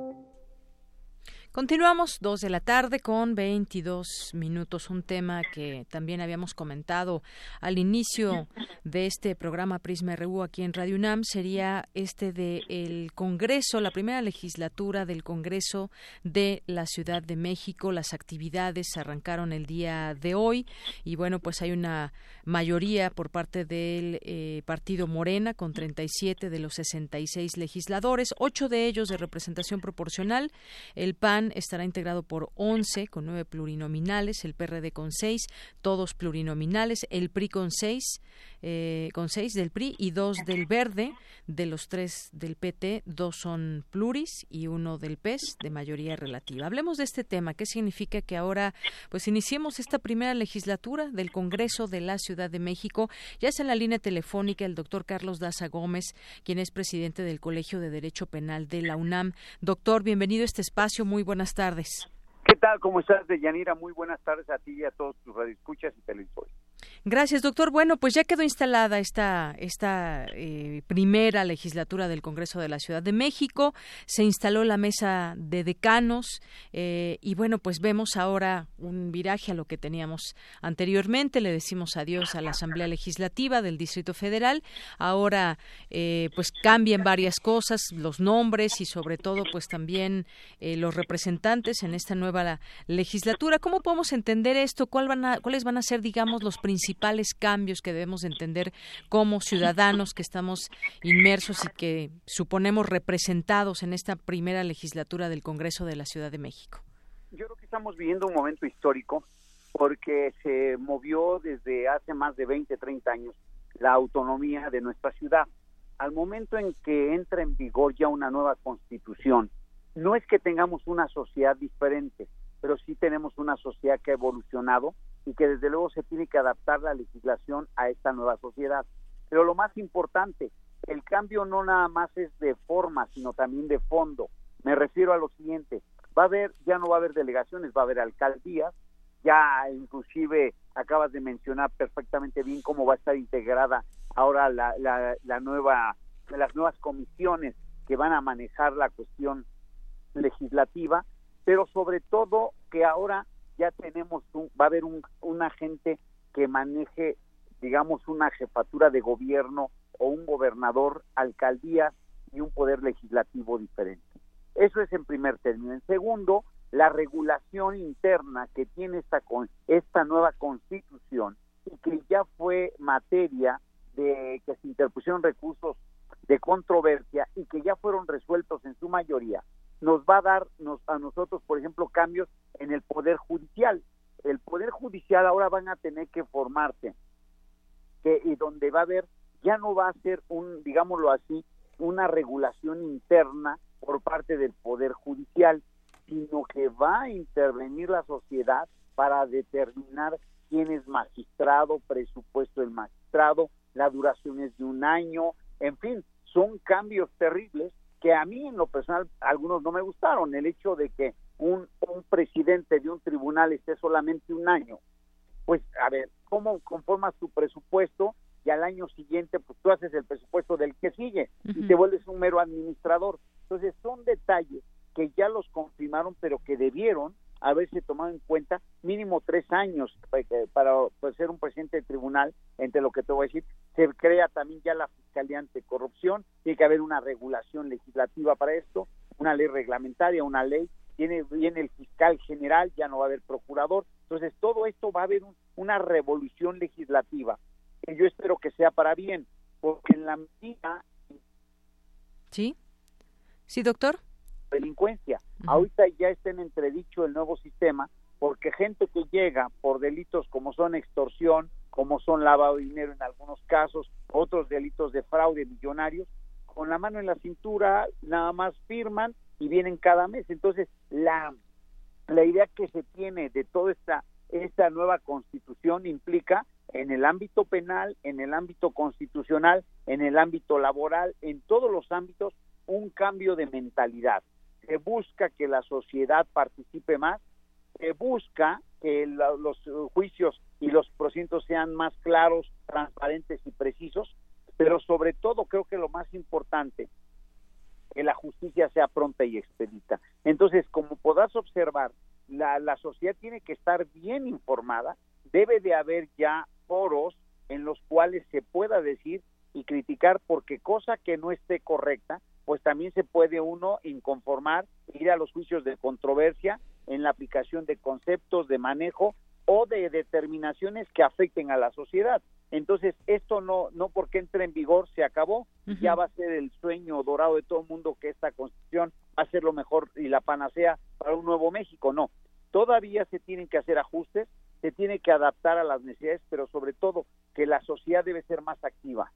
Continuamos dos de la tarde con 22 minutos, un tema que también habíamos comentado al inicio de este programa Prisma RU aquí en Radio UNAM sería este de el Congreso, la primera legislatura del Congreso de la Ciudad de México. Las actividades arrancaron el día de hoy y bueno, pues hay una mayoría por parte del eh, partido Morena con 37 de los 66 legisladores, ocho de ellos de representación proporcional. El PAN estará integrado por 11 con 9 plurinominales, el PRD con 6, todos plurinominales, el PRI con 6, eh, con 6 del PRI y 2 del Verde, de los 3 del PT, dos son pluris y uno del PES de mayoría relativa. Hablemos de este tema, ¿qué significa que ahora pues iniciemos esta primera legislatura del Congreso de la Ciudad de México? Ya es en la línea telefónica el doctor Carlos Daza Gómez, quien es presidente del Colegio de Derecho Penal de la UNAM. Doctor, bienvenido a este espacio, muy buenas tardes. ¿Qué tal? ¿Cómo estás, Deyanira? Muy buenas tardes a ti y a todos tus radioescuchas y televisores. Gracias, doctor. Bueno, pues ya quedó instalada esta, esta eh, primera legislatura del Congreso de la Ciudad de México. Se instaló la mesa de decanos eh, y bueno, pues vemos ahora un viraje a lo que teníamos anteriormente. Le decimos adiós a la Asamblea Legislativa del Distrito Federal. Ahora, eh, pues cambian varias cosas, los nombres y sobre todo, pues también los representantes en esta nueva legislatura. ¿Cómo podemos entender esto? ¿Cuál van a, ¿Cuáles van a ser, digamos, los principales principales cambios que debemos entender como ciudadanos que estamos inmersos y que suponemos representados en esta primera legislatura del Congreso de la Ciudad de México? Yo creo que estamos viviendo un momento histórico porque se movió desde hace más de 20, 30 años la autonomía de nuestra ciudad. Al momento en que entra en vigor ya una nueva constitución, no es que tengamos una sociedad diferente, pero sí tenemos una sociedad que ha evolucionado y que desde luego se tiene que adaptar la legislación a esta nueva sociedad. Pero lo más importante, el cambio no nada más es de forma, sino también de fondo. Me refiero a lo siguiente, va a haber, ya no va a haber delegaciones, va a haber alcaldías, ya inclusive acabas de mencionar perfectamente bien cómo va a estar integrada ahora la, la, la nueva, las nuevas comisiones que van a manejar la cuestión legislativa, pero sobre todo que ahora ya tenemos, un, va a haber un, un agente que maneje, digamos, una jefatura de gobierno o un gobernador, alcaldía y un poder legislativo diferente. Eso es en primer término. En segundo, la regulación interna que tiene esta, esta nueva constitución y que ya fue materia de que se interpusieron recursos de controversia y que ya fueron resueltos en su mayoría nos va a dar a nosotros, por ejemplo, cambios en el Poder Judicial. El Poder Judicial ahora van a tener que formarse, que, y donde va a haber, ya no va a ser un, digámoslo así, una regulación interna por parte del Poder Judicial, sino que va a intervenir la sociedad para determinar quién es magistrado, presupuesto del magistrado, la duración es de un año, en fin, son cambios terribles que a mí en lo personal algunos no me gustaron, el hecho de que un, un presidente de un tribunal esté solamente un año, pues a ver, ¿cómo conformas tu presupuesto? Y al año siguiente, pues tú haces el presupuesto del que sigue y te vuelves un mero administrador. Entonces son detalles que ya los confirmaron, pero que debieron haberse tomado en cuenta mínimo tres años para pues, ser un presidente de tribunal, entre lo que te voy a decir, se crea también ya la Fiscalía Anticorrupción, tiene que haber una regulación legislativa para esto, una ley reglamentaria, una ley, tiene, viene el fiscal general, ya no va a haber procurador, entonces todo esto va a haber una revolución legislativa, y yo espero que sea para bien, porque en la medida... Sí, sí, doctor delincuencia. Ahorita ya está en entredicho el nuevo sistema porque gente que llega por delitos como son extorsión, como son lavado de dinero en algunos casos, otros delitos de fraude millonarios, con la mano en la cintura nada más firman y vienen cada mes. Entonces, la, la idea que se tiene de toda esta, esta nueva constitución implica en el ámbito penal, en el ámbito constitucional, en el ámbito laboral, en todos los ámbitos, un cambio de mentalidad se busca que la sociedad participe más, se busca que los juicios y los procedimientos sean más claros, transparentes y precisos, pero sobre todo creo que lo más importante, que la justicia sea pronta y expedita. Entonces, como podrás observar, la, la sociedad tiene que estar bien informada, debe de haber ya foros en los cuales se pueda decir y criticar porque cosa que no esté correcta, pues también se puede uno inconformar, ir a los juicios de controversia en la aplicación de conceptos de manejo o de determinaciones que afecten a la sociedad. Entonces, esto no, no porque entre en vigor se acabó, ya va a ser el sueño dorado de todo el mundo que esta constitución va a ser lo mejor y la panacea para un nuevo México, no. Todavía se tienen que hacer ajustes, se tiene que adaptar a las necesidades, pero sobre todo que la sociedad debe ser más activa.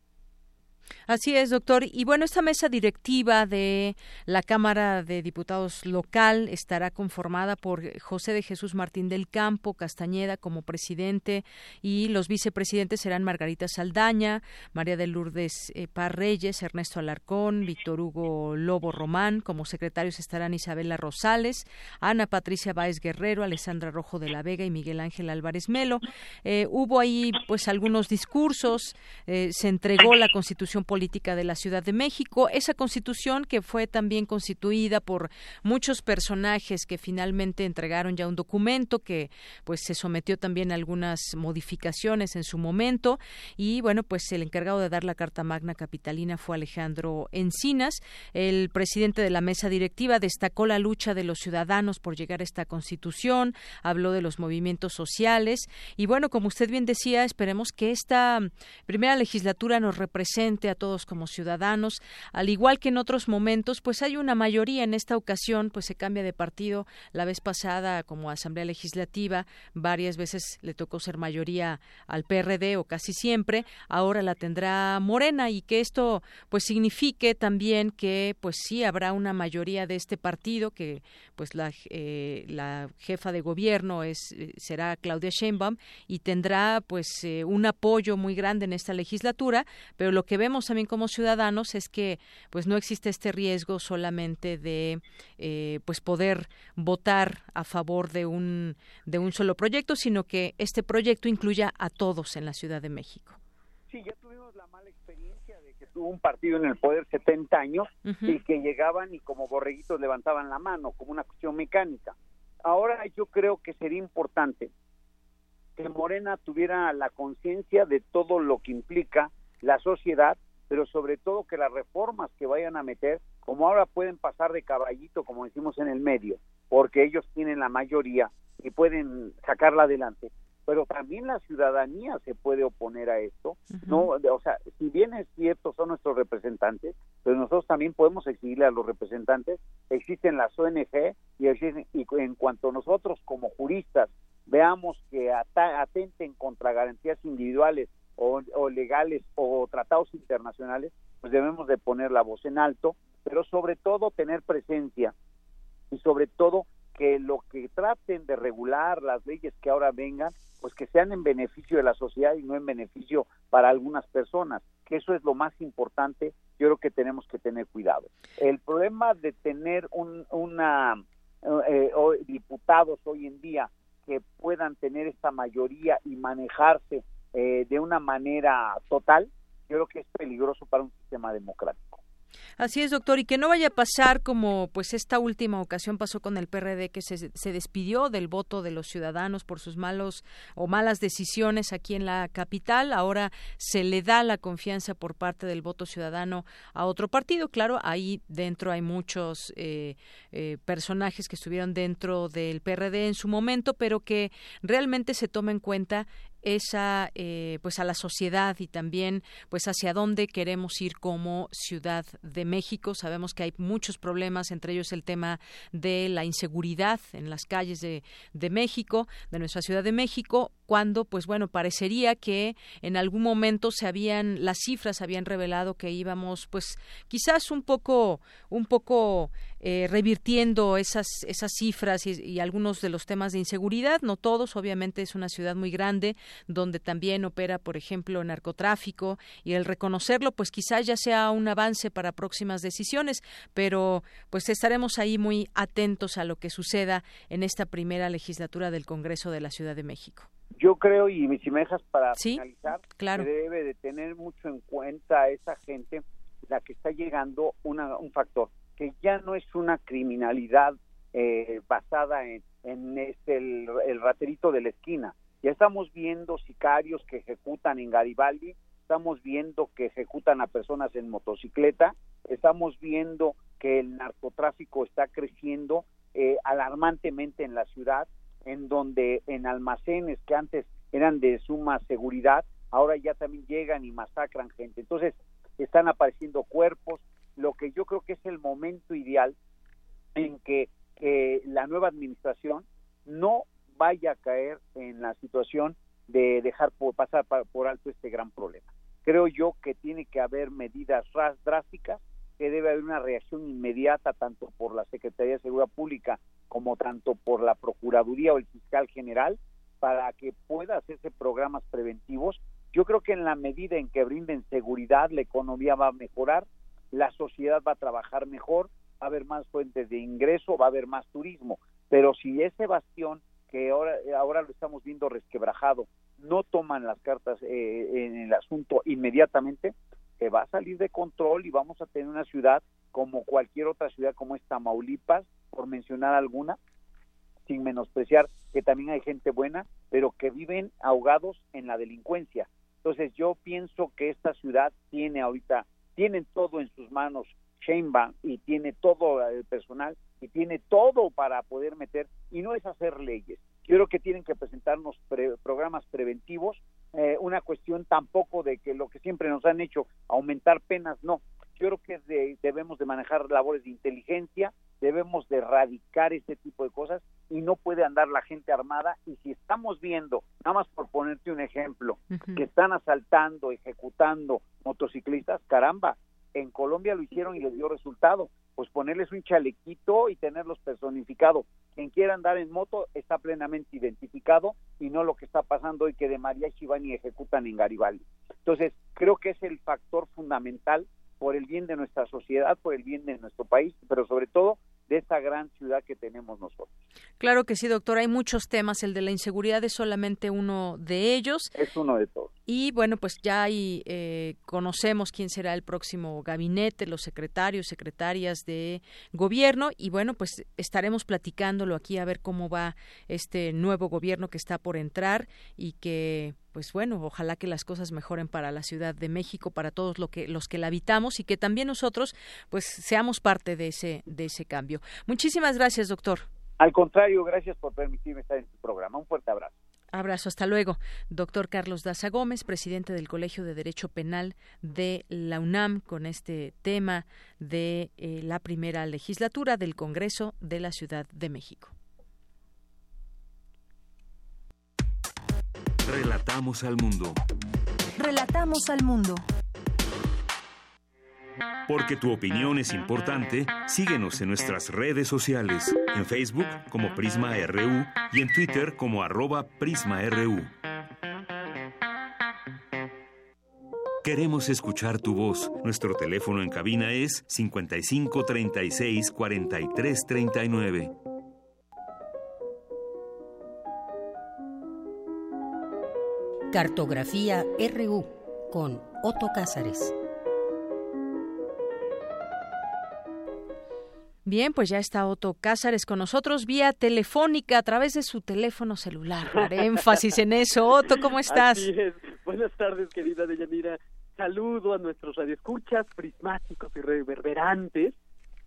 Así es, doctor. Y bueno, esta mesa directiva de la Cámara de Diputados local estará conformada por José de Jesús Martín del Campo Castañeda como presidente y los vicepresidentes serán Margarita Saldaña, María de Lourdes eh, Parreyes, Ernesto Alarcón, Víctor Hugo Lobo Román. Como secretarios estarán Isabela Rosales, Ana Patricia Báez Guerrero, Alessandra Rojo de la Vega y Miguel Ángel Álvarez Melo. Eh, hubo ahí pues algunos discursos, eh, se entregó la Constitución política de la Ciudad de México. Esa constitución que fue también constituida por muchos personajes que finalmente entregaron ya un documento que pues se sometió también a algunas modificaciones en su momento y bueno pues el encargado de dar la Carta Magna Capitalina fue Alejandro Encinas. El presidente de la mesa directiva destacó la lucha de los ciudadanos por llegar a esta constitución, habló de los movimientos sociales y bueno como usted bien decía esperemos que esta primera legislatura nos represente a todos como ciudadanos, al igual que en otros momentos, pues hay una mayoría. En esta ocasión, pues se cambia de partido. La vez pasada, como Asamblea Legislativa, varias veces le tocó ser mayoría al PRD o casi siempre, ahora la tendrá Morena y que esto pues signifique también que pues sí habrá una mayoría de este partido que pues la, eh, la jefa de gobierno es eh, será Claudia Sheinbaum y tendrá pues eh, un apoyo muy grande en esta legislatura, pero lo que vemos también como ciudadanos es que pues no existe este riesgo solamente de eh, pues poder votar a favor de un de un solo proyecto sino que este proyecto incluya a todos en la Ciudad de México. Sí ya tuvimos la mala experiencia de que tuvo un partido en el poder 70 años y que llegaban y como borreguitos levantaban la mano como una cuestión mecánica. Ahora yo creo que sería importante que Morena tuviera la conciencia de todo lo que implica la sociedad pero sobre todo que las reformas que vayan a meter, como ahora pueden pasar de caballito, como decimos en el medio, porque ellos tienen la mayoría y pueden sacarla adelante, pero también la ciudadanía se puede oponer a esto, no, o sea, si bien es cierto son nuestros representantes, pero nosotros también podemos exigirle a los representantes, existen las ONG y, y en cuanto nosotros como juristas veamos que atenten contra garantías individuales o, legales o tratados internacionales, pues debemos de poner la voz en alto, pero sobre todo tener presencia y sobre todo que lo que traten de regular las leyes que ahora vengan, pues que sean en beneficio de la sociedad y no en beneficio para algunas personas, que eso es lo más importante, yo creo que tenemos que tener cuidado. El problema de tener un, una eh, diputados hoy en día que puedan tener esta mayoría y manejarse eh, de una manera total, yo creo que es peligroso para un sistema democrático. Así es, doctor, y que no vaya a pasar como pues esta última ocasión pasó con el PRD que se, se, despidió del voto de los ciudadanos por sus malos o malas decisiones aquí en la capital. Ahora se le da la confianza por parte del voto ciudadano a otro partido. Claro, ahí dentro hay muchos eh, eh, personajes que estuvieron dentro del PRD en su momento, pero que realmente se toma en cuenta esa eh, pues a la sociedad y también pues hacia dónde queremos ir como ciudad de México. Sabemos que hay muchos problemas entre ellos el tema de la inseguridad en las calles de, de México de nuestra ciudad de México cuando pues bueno parecería que en algún momento se habían las cifras habían revelado que íbamos pues quizás un poco un poco eh, revirtiendo esas esas cifras y, algunos de los temas de inseguridad. No todos obviamente es una ciudad muy grande donde también opera por ejemplo narcotráfico y el reconocerlo pues quizás ya sea un avance para próximas decisiones pero pues estaremos ahí muy atentos a lo que suceda en esta primera legislatura del Congreso de la Ciudad de México yo creo, y mis imejas para finalizar, claro. que debe de tener mucho en cuenta a esa gente la que está llegando una, un factor, que ya no es una criminalidad eh, basada en, en este, el, el raterito de la esquina. Ya estamos viendo sicarios que ejecutan en Garibaldi, estamos viendo que ejecutan a personas en motocicleta, estamos viendo que el narcotráfico está creciendo eh, alarmantemente en la ciudad, en donde en almacenes que antes eran de suma seguridad, ahora ya también llegan y masacran gente. Entonces, están apareciendo cuerpos, lo que yo creo que es el momento ideal en que la nueva administración no vaya a caer en la situación de dejar por, pasar por alto este gran problema. creo yo que tiene que haber medidas drásticas, que debe haber una reacción inmediata tanto por la Secretaría de Seguridad Pública como tanto por la Procuraduría o el Fiscal General para que pueda hacerse programas preventivos. Yo creo que en la medida en que brinden seguridad, la economía va a mejorar, la sociedad va a trabajar mejor, va a haber más fuentes de ingreso, va a haber más turismo. Pero si ese bastión que ahora, ahora lo estamos viendo resquebrajado, no toman las cartas eh, en el asunto inmediatamente, se va a salir de control y vamos a tener una ciudad como cualquier otra ciudad como es Tamaulipas, por mencionar alguna, sin menospreciar que también hay gente buena, pero que viven ahogados en la delincuencia. Entonces yo pienso que esta ciudad tiene ahorita, tienen todo en sus manos Sheinbaum y tiene todo el personal y tiene todo para poder meter y no es hacer leyes. Yo creo que tienen que presentarnos programas preventivos, eh, una cuestión tampoco de que lo que siempre nos han hecho, aumentar penas, no. Yo creo que debemos de manejar labores de inteligencia, debemos de erradicar este tipo de cosas y no puede andar la gente armada y si estamos viendo, nada más por ponerte un ejemplo, que están asaltando, ejecutando motociclistas, caramba, en Colombia lo hicieron y les dio resultado, pues ponerles un chalequito y tenerlos personificados. Quien quiera andar en moto está plenamente identificado y no lo que está pasando hoy que de mariachi van y ejecutan en Garibaldi. Entonces, creo que es el factor fundamental por el bien de nuestra sociedad, por el bien de nuestro país, pero sobre todo de esta gran ciudad que tenemos nosotros. Claro que sí, doctor. Hay muchos temas. El de la inseguridad es solamente uno de ellos. Es uno de todos. Y bueno, pues ya ahí eh, conocemos quién será el próximo gabinete, los secretarios, secretarias de gobierno. Y bueno, pues estaremos platicándolo aquí a ver cómo va este nuevo gobierno que está por entrar y que pues bueno, ojalá que las cosas mejoren para la Ciudad de México, para todos lo que, los que la habitamos y que también nosotros pues seamos parte de ese, de ese cambio. Muchísimas gracias, doctor. Al contrario, gracias por permitirme estar en tu programa. Un fuerte abrazo. Abrazo, hasta luego. Doctor Carlos Daza Gómez, presidente del Colegio de Derecho Penal de la UNAM, con este tema de eh, la primera legislatura del Congreso de la Ciudad de México. Relatamos al mundo. Relatamos al mundo. Porque tu opinión es importante, síguenos en nuestras redes sociales, en Facebook como Prisma RU y en Twitter como arroba PrismaRU. Queremos escuchar tu voz. Nuestro teléfono en cabina es 55 36 43 39. Cartografía RU con Otto Cázares. Bien, pues ya está Otto Cázares con nosotros vía telefónica a través de su teléfono celular. Haré énfasis en eso. Otto, ¿cómo estás? Así es. Buenas tardes, querida Deyanira. Saludo a nuestros radioescuchas prismáticos y reverberantes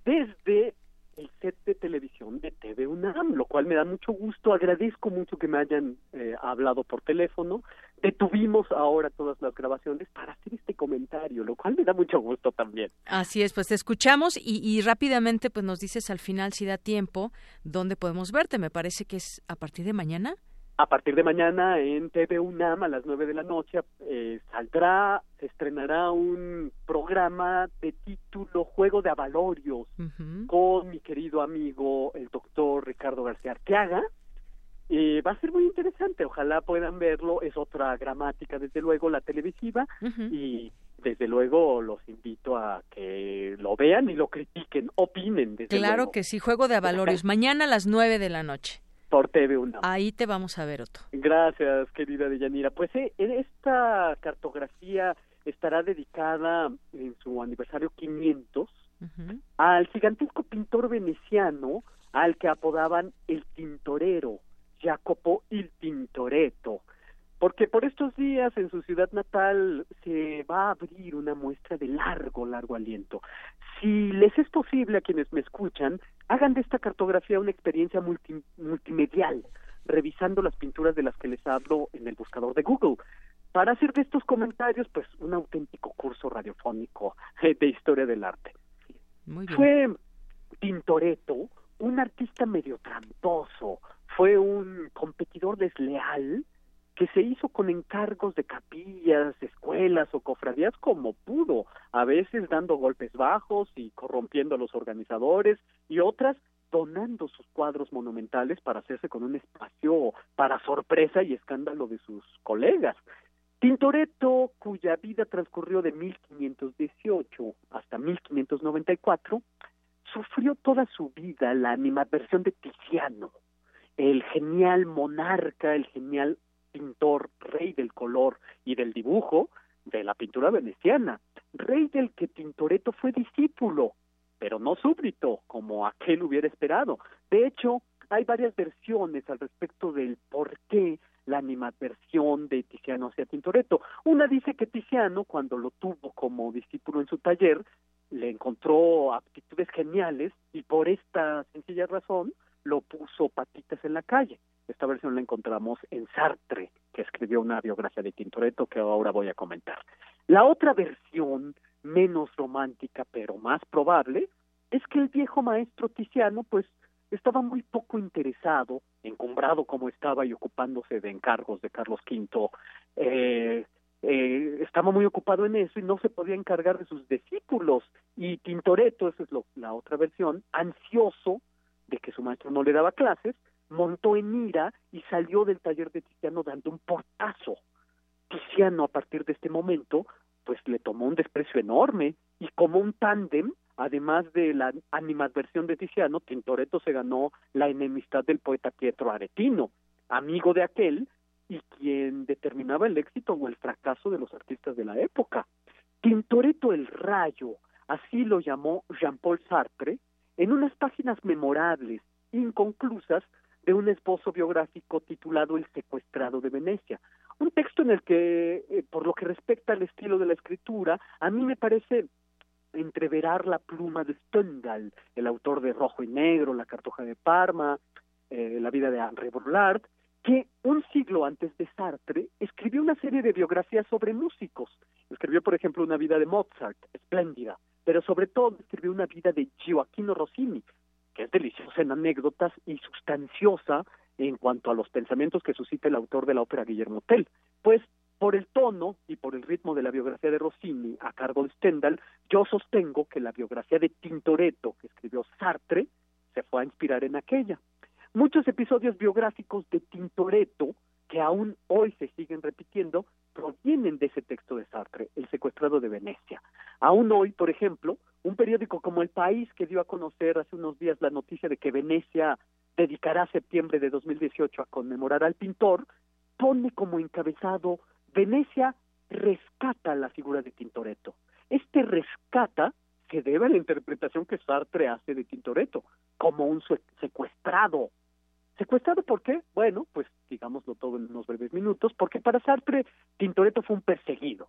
desde el set de televisión de TV UNAM, lo cual me da mucho gusto. Agradezco mucho que me hayan eh, hablado por teléfono. Detuvimos ahora todas las grabaciones para hacer este comentario, lo cual me da mucho gusto también. Así es, pues te escuchamos y, y rápidamente pues nos dices al final si da tiempo dónde podemos verte. Me parece que es a partir de mañana a partir de mañana en TV UNAM a las nueve de la noche eh, saldrá, se estrenará un programa de título Juego de Avalorios con mi querido amigo el doctor Ricardo García Arteaga. Eh, va a ser muy interesante, ojalá puedan verlo, es otra gramática desde luego la televisiva y desde luego los invito a que lo vean y lo critiquen, opinen. Desde claro que sí, Juego de Avalorios, mañana a las nueve de la noche por TV UNAM. Ahí te vamos a ver, Otto. Gracias, querida Deyanira. Pues eh, esta cartografía estará dedicada en su aniversario 500 al gigantesco pintor veneciano al que apodaban el tintorero, Jacopo il Tintoretto porque por estos días en su ciudad natal se va a abrir una muestra de largo, largo aliento. Si les es posible a quienes me escuchan, hagan de esta cartografía una experiencia multimedial, revisando las pinturas de las que les hablo en el buscador de Google, para hacer de estos comentarios pues un auténtico curso radiofónico de historia del arte. Fue Tintoretto un artista medio tramposo, fue un competidor desleal, que se hizo con encargos de capillas, escuelas o cofradías como pudo, a veces dando golpes bajos y corrompiendo a los organizadores y otras donando sus cuadros monumentales para hacerse con un espacio para sorpresa y escándalo de sus colegas. Tintoretto, cuya vida transcurrió de 1518 hasta 1594, sufrió toda su vida la animadversión de Tiziano, el genial monarca, el genial pintor, rey del color y del dibujo de la pintura veneciana, rey del que Tintoretto fue discípulo, pero no súbdito, como aquel hubiera esperado. De hecho, hay varias versiones al respecto del por qué la animadversión de Tiziano hacia Tintoretto. Una dice que Tiziano, cuando lo tuvo como discípulo en su taller, le encontró aptitudes geniales y por esta sencilla razón lo puso patitas en la calle. Esta versión la encontramos en Sartre, que escribió una biografía de Tintoretto que ahora voy a comentar. La otra versión, menos romántica pero más probable, es que el viejo maestro Tiziano pues estaba muy poco interesado, encumbrado como estaba y ocupándose de encargos de Carlos V, eh, eh, estaba muy ocupado en eso y no se podía encargar de sus discípulos. Y Tintoretto, esa es lo, la otra versión, ansioso de que su maestro no le daba clases, montó en ira y salió del taller de Tiziano dando un portazo. Tiziano, a partir de este momento, pues le tomó un desprecio enorme y como un tándem además de la animadversión de Tiziano, Tintoretto se ganó la enemistad del poeta Pietro Aretino, amigo de aquel y quien determinaba el éxito o el fracaso de los artistas de la época. Tintoretto el Rayo, así lo llamó Jean-Paul Sartre, en unas páginas memorables, inconclusas, de un esposo biográfico titulado El secuestrado de Venecia. Un texto en el que, eh, por lo que respecta al estilo de la escritura, a mí me parece entreverar la pluma de Stendhal, el autor de Rojo y Negro, La Cartoja de Parma, eh, La vida de Henri Bourlard, que un siglo antes de Sartre escribió una serie de biografías sobre músicos. Escribió, por ejemplo, una vida de Mozart, espléndida, pero sobre todo escribió una vida de Gioacchino Rossini, que es deliciosa en anécdotas y sustanciosa en cuanto a los pensamientos que suscita el autor de la ópera Guillermo Tell. Pues por el tono y por el ritmo de la biografía de Rossini a cargo de Stendhal, yo sostengo que la biografía de Tintoretto que escribió Sartre se fue a inspirar en aquella. Muchos episodios biográficos de Tintoretto que aún hoy se siguen repitiendo provienen de ese texto de Sartre, El secuestrado de Venecia. Aún hoy, por ejemplo, un periódico como El País que dio a conocer hace unos días la noticia de que Venecia dedicará septiembre de 2018 a conmemorar al pintor, pone como encabezado Venecia rescata la figura de Tintoretto. Este rescata se debe a la interpretación que Sartre hace de Tintoretto, como un secuestrado. ¿Secuestrado por qué? Bueno, pues digámoslo todo en unos breves minutos, porque para Sartre Tintoretto fue un perseguido,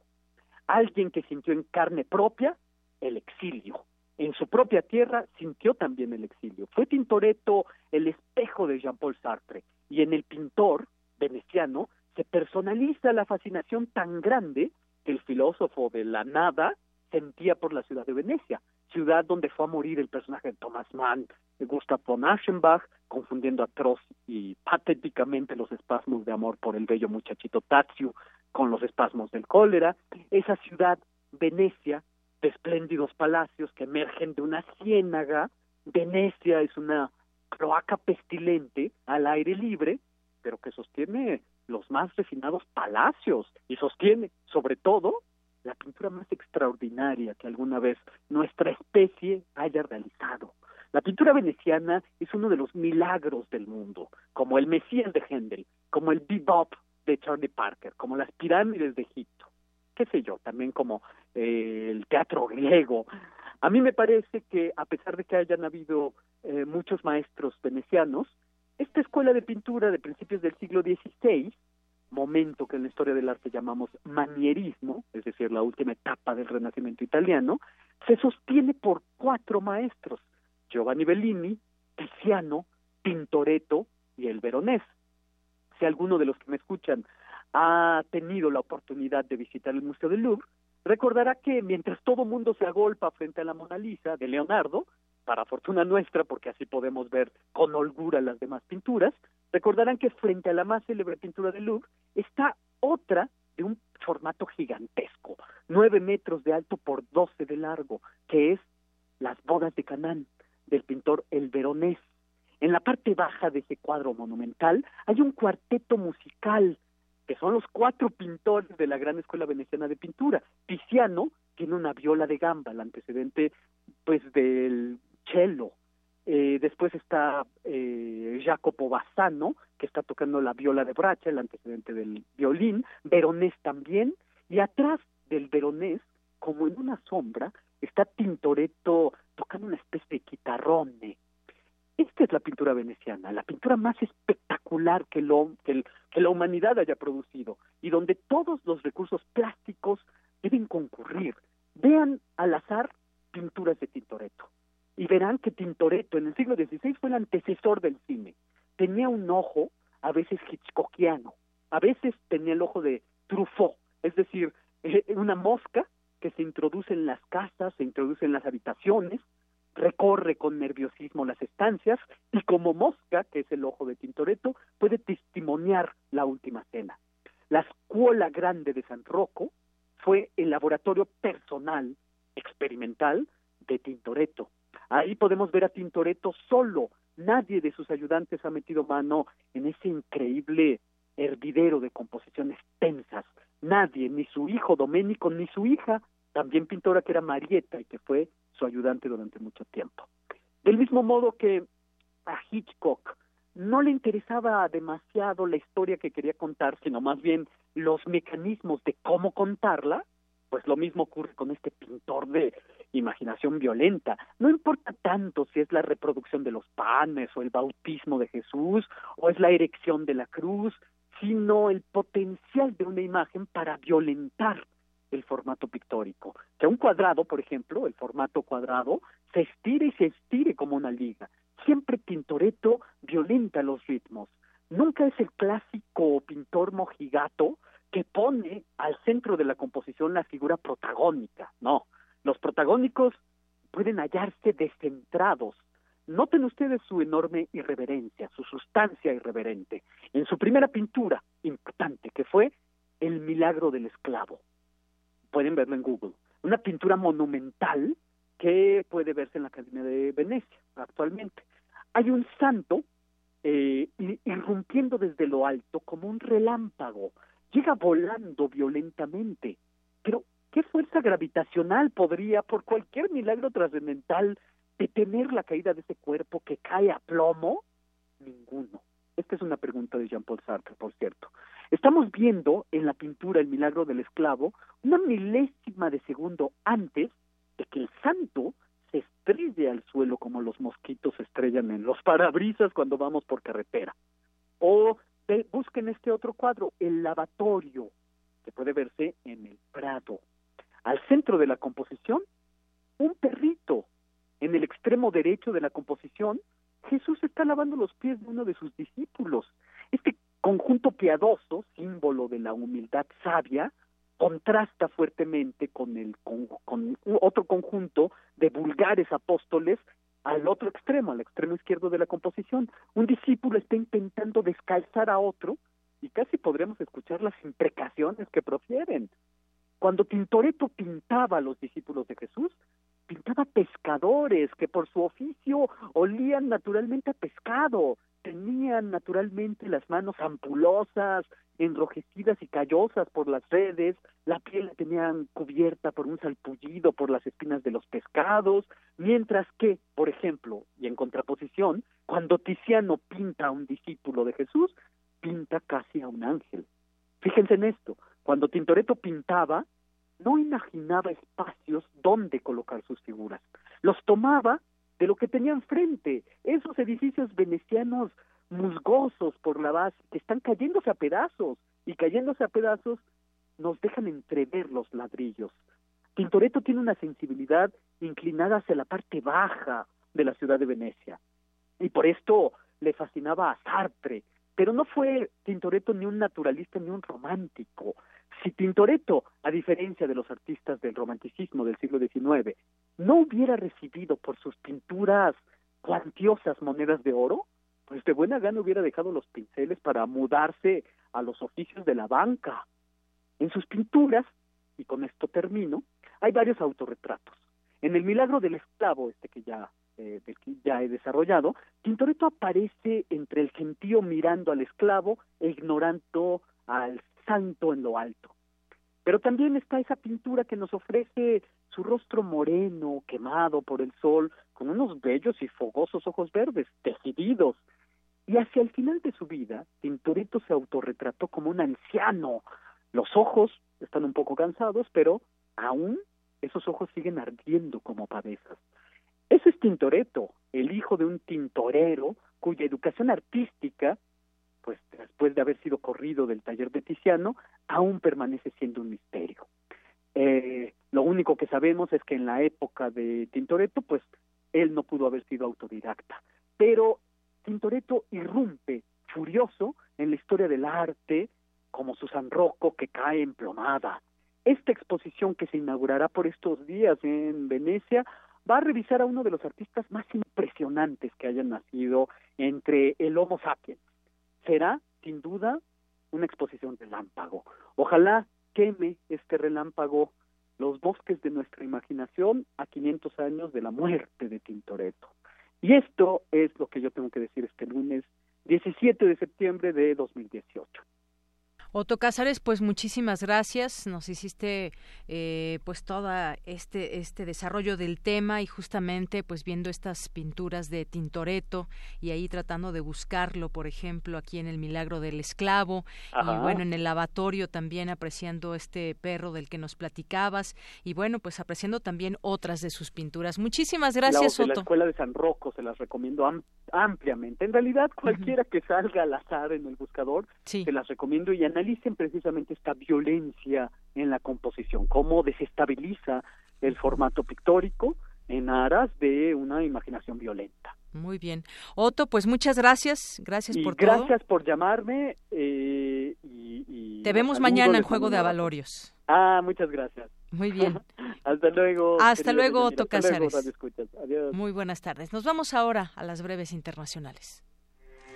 alguien que sintió en carne propia el exilio. En su propia tierra sintió también el exilio. Fue Tintoretto el espejo de Jean-Paul Sartre, y en el pintor veneciano se personaliza la fascinación tan grande que el filósofo de la nada sentía por la ciudad de Venecia, ciudad donde fue a morir el personaje de Thomas Mann, de Gustav von Aschenbach, confundiendo atroz y patéticamente los espasmos de amor por el bello muchachito Tazio con los espasmos del cólera, esa ciudad Venecia de espléndidos palacios que emergen de una ciénaga, Venecia es una cloaca pestilente al aire libre, pero que sostiene los más refinados palacios y sostiene, sobre todo, la pintura más extraordinaria que alguna vez nuestra especie haya realizado. La pintura veneciana es uno de los milagros del mundo, como el Mesías de Händel, como el bebop de Charlie Parker, como las pirámides de Egipto, qué sé yo, también como eh, el teatro griego. A mí me parece que a pesar de que hayan habido eh, muchos maestros venecianos, esta escuela de pintura de principios del siglo XVI, momento que en la historia del arte llamamos manierismo, es decir, la última etapa del Renacimiento italiano, se sostiene por cuatro maestros, Giovanni Bellini, Tiziano, Tintoretto y el Veronés. Si alguno de los que me escuchan ha tenido la oportunidad de visitar el Museo del Louvre, recordará que mientras todo mundo se agolpa frente a la Mona Lisa de Leonardo, para fortuna nuestra, porque así podemos ver con holgura las demás pinturas, recordarán que frente a la más célebre pintura de Louvre está otra de un formato gigantesco, nueve metros de alto por doce de largo, que es Las bodas de Canaán, del pintor El Veronés. En la parte baja de ese cuadro monumental hay un cuarteto musical, que son los cuatro pintores de la gran escuela veneciana de pintura. Tiziano tiene una viola de gamba, el antecedente pues del cello. Eh, después está eh, Jacopo Bassano, que está tocando la viola de bracha, el antecedente del violín, Veronés también, y atrás del Veronés, como en una sombra, está Tintoretto tocando una especie de guitarrone. Esta es la pintura veneciana, la pintura más espectacular que, lo, que, que la humanidad haya producido y donde todos los recursos plásticos deben concurrir. Vean al azar pinturas de Tintoretto y verán que Tintoretto en el siglo XVI fue el antecesor del cine. Tenía un ojo a veces hitchcockiano, a veces tenía el ojo de Truffaut, es decir, eh, una mosca que se introduce en las casas, se introduce en las habitaciones, recorre con nerviosismo las estancias y como mosca, que es el ojo de Tintoretto, puede testimoniar la última cena. La Escuela Grande de San Rocco fue el laboratorio personal, experimental, de Tintoretto. Ahí podemos ver a Tintoretto solo. Nadie de sus ayudantes ha metido mano en ese increíble hervidero de composiciones tensas. Nadie, ni su hijo Domenico, ni su hija, también pintora que era Marietta y que fue su ayudante durante mucho tiempo. Del mismo modo que a Hitchcock no le interesaba demasiado la historia que quería contar, sino más bien los mecanismos de cómo contarla, pues lo mismo ocurre con este pintor de imaginación violenta. No importa tanto si es la reproducción de los panes o el bautismo de Jesús o es la erección de la cruz, sino el potencial de una imagen para violentar el formato pictórico. Que un cuadrado, por ejemplo, el formato cuadrado, se estire y se estire como una liga. Siempre Tintoretto violenta los ritmos. Nunca es el clásico pintor mojigato que pone al centro de la composición la figura protagónica. No, los protagónicos pueden hallarse descentrados. Noten ustedes su enorme irreverencia, su sustancia irreverente. En su primera pintura importante, que fue El milagro del esclavo, pueden verlo en Google. Una pintura monumental que puede verse en la Academia de Venecia actualmente. Hay un santo eh, irrumpiendo desde lo alto como un relámpago. Llega volando violentamente. Pero, ¿qué fuerza gravitacional podría, por cualquier milagro trascendental, detener la caída de ese cuerpo que cae a plomo? Ninguno. Esta es una pregunta de Jean-Paul Sartre, por cierto. Estamos viendo en la pintura El milagro del esclavo una milésima de segundo antes de que el santo se estrelle al suelo como los mosquitos se estrellan en los parabrisas cuando vamos por carretera. O busquen este otro cuadro, el lavatorio, que puede verse en el Prado. Al centro de la composición, un perrito. En el extremo derecho de la composición, Jesús está lavando los pies de uno de sus discípulos. Este conjunto piadoso, símbolo de la humildad sabia, contrasta fuertemente con el con, otro conjunto de vulgares apóstoles al otro extremo, al extremo izquierdo de la composición. Un discípulo está intentando descalzar a otro y casi podremos escuchar las imprecaciones que profieren. Cuando Tintoretto pintaba a los discípulos de Jesús, pintaba pescadores que por su oficio olían naturalmente a pescado, tenían naturalmente las manos ampulosas, enrojecidas y callosas por las redes, la piel la tenían cubierta por un salpullido por las espinas de los pescados, mientras que, por ejemplo, y en contraposición, cuando Tiziano pinta a un discípulo de Jesús, pinta casi a un ángel. Fíjense en esto, cuando Tintoretto pintaba, no imaginaba espacios donde colocar sus figuras. Los tomaba de lo que tenía enfrente, esos edificios venecianos musgosos por la base, que están cayéndose a pedazos, y cayéndose a pedazos nos dejan entrever los ladrillos. Tintoretto tiene una sensibilidad inclinada hacia la parte baja de la ciudad de Venecia, y por esto le fascinaba a Sartre, pero no fue Tintoretto ni un naturalista ni un romántico, si Tintoretto, a diferencia de los artistas del romanticismo del siglo XIX, no hubiera recibido por sus pinturas cuantiosas monedas de oro, pues de buena gana hubiera dejado los pinceles para mudarse a los oficios de la banca. En sus pinturas, y con esto termino, hay varios autorretratos. En el milagro del esclavo, este que ya, eh, que ya he desarrollado, Tintoretto aparece entre el gentío mirando al esclavo e ignorando al santo en lo alto. Pero también está esa pintura que nos ofrece su rostro moreno, quemado por el sol, con unos bellos y fogosos ojos verdes, decididos. Y hacia el final de su vida, Tintoretto se autorretrató como un anciano. Los ojos están un poco cansados, pero aún esos ojos siguen ardiendo como pavesas. Ese es Tintoretto, el hijo de un tintorero cuya educación artística, pues después de haber sido corrido del taller de Tiziano, aún permanece siendo un misterio. Eh, lo único que sabemos es que en la época de Tintoretto, pues él no pudo haber sido autodidacta, pero Tintoretto irrumpe furioso en la historia del arte como Susan Rocco que cae emplomada, esta exposición que se inaugurará por estos días en Venecia va a revisar a uno de los artistas más impresionantes que hayan nacido entre el Homo sapiens. Será, sin duda, una exposición relámpago. Ojalá queme este relámpago los bosques de nuestra imaginación a 500 años de la muerte de Tintoretto. Y esto es lo que yo tengo que decir este lunes 17 de septiembre de 2018. Otto Cázares, pues muchísimas gracias. Nos hiciste eh, pues todo este, este desarrollo del tema y justamente pues viendo estas pinturas de Tintoretto y ahí tratando de buscarlo, por ejemplo, aquí en El Milagro del Esclavo y bueno, en el lavatorio también apreciando este perro del que nos platicabas y bueno, pues apreciando también otras de sus pinturas. Muchísimas gracias, la, La Escuela de San Rocco se las recomiendo ampliamente. En realidad, cualquiera que salga al azar en el buscador, se las recomiendo y analicen precisamente esta violencia en la composición, cómo desestabiliza el formato pictórico en aras de una imaginación violenta. Muy bien. Otto, pues muchas gracias. Gracias por todo. Gracias por llamarme. Eh, y, Te vemos mañana en Juego de Avalorios. Ah, muchas gracias. Muy bien. Hasta luego. Hasta luego, Otto Casares. Muy buenas tardes. Nos vamos ahora a las breves internacionales.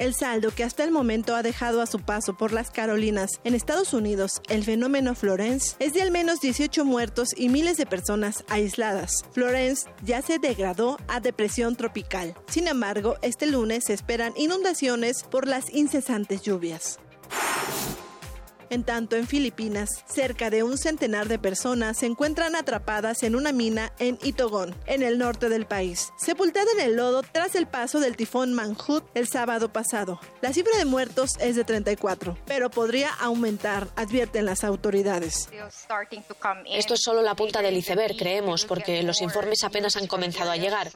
El saldo que hasta el momento ha dejado a su paso por las Carolinas en Estados Unidos el fenómeno Florence es de al menos 18 muertos y miles de personas aisladas. Florence ya se degradó a depresión tropical. Sin embargo, este lunes se esperan inundaciones por las incesantes lluvias. En tanto, en Filipinas, cerca de un centenar de personas se encuentran atrapadas en una mina en Itogon, en el norte del país, sepultada en el lodo tras el paso del tifón Manhut el sábado pasado. La cifra de muertos es de 34, pero podría aumentar, advierten las autoridades. Esto es solo la punta del iceberg, creemos, porque los informes apenas han comenzado a llegar.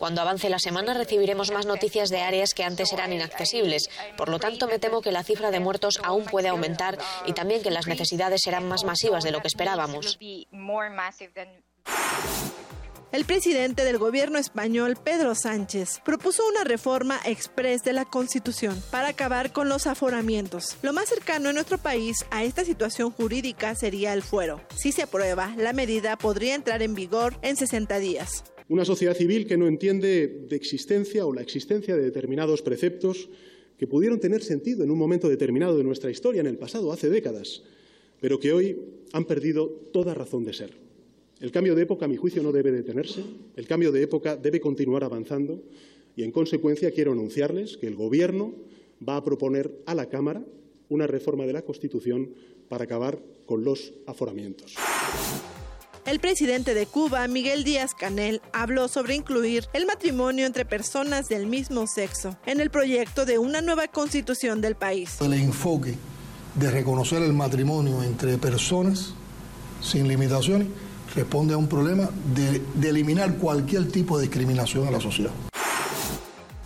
Cuando avance la semana recibiremos más noticias de áreas que antes eran inaccesibles. Por lo tanto, me temo que la cifra de muertos aún puede aumentar y también que las necesidades serán más masivas de lo que esperábamos. El presidente del gobierno español, Pedro Sánchez, propuso una reforma express de la Constitución para acabar con los aforamientos. Lo más cercano en nuestro país a esta situación jurídica sería el fuero. Si se aprueba, la medida podría entrar en vigor en 60 días. Una sociedad civil que no entiende de existencia o la existencia de determinados preceptos que pudieron tener sentido en un momento determinado de nuestra historia, en el pasado, hace décadas, pero que hoy han perdido toda razón de ser. El cambio de época, a mi juicio, no debe detenerse, el cambio de época debe continuar avanzando y, en consecuencia, quiero anunciarles que el Gobierno va a proponer a la Cámara una reforma de la Constitución para acabar con los aforamientos. El presidente de Cuba, Miguel Díaz Canel, habló sobre incluir el matrimonio entre personas del mismo sexo en el proyecto de una nueva constitución del país. El enfoque de reconocer el matrimonio entre personas sin limitaciones responde a un problema de, eliminar cualquier tipo de discriminación a la sociedad.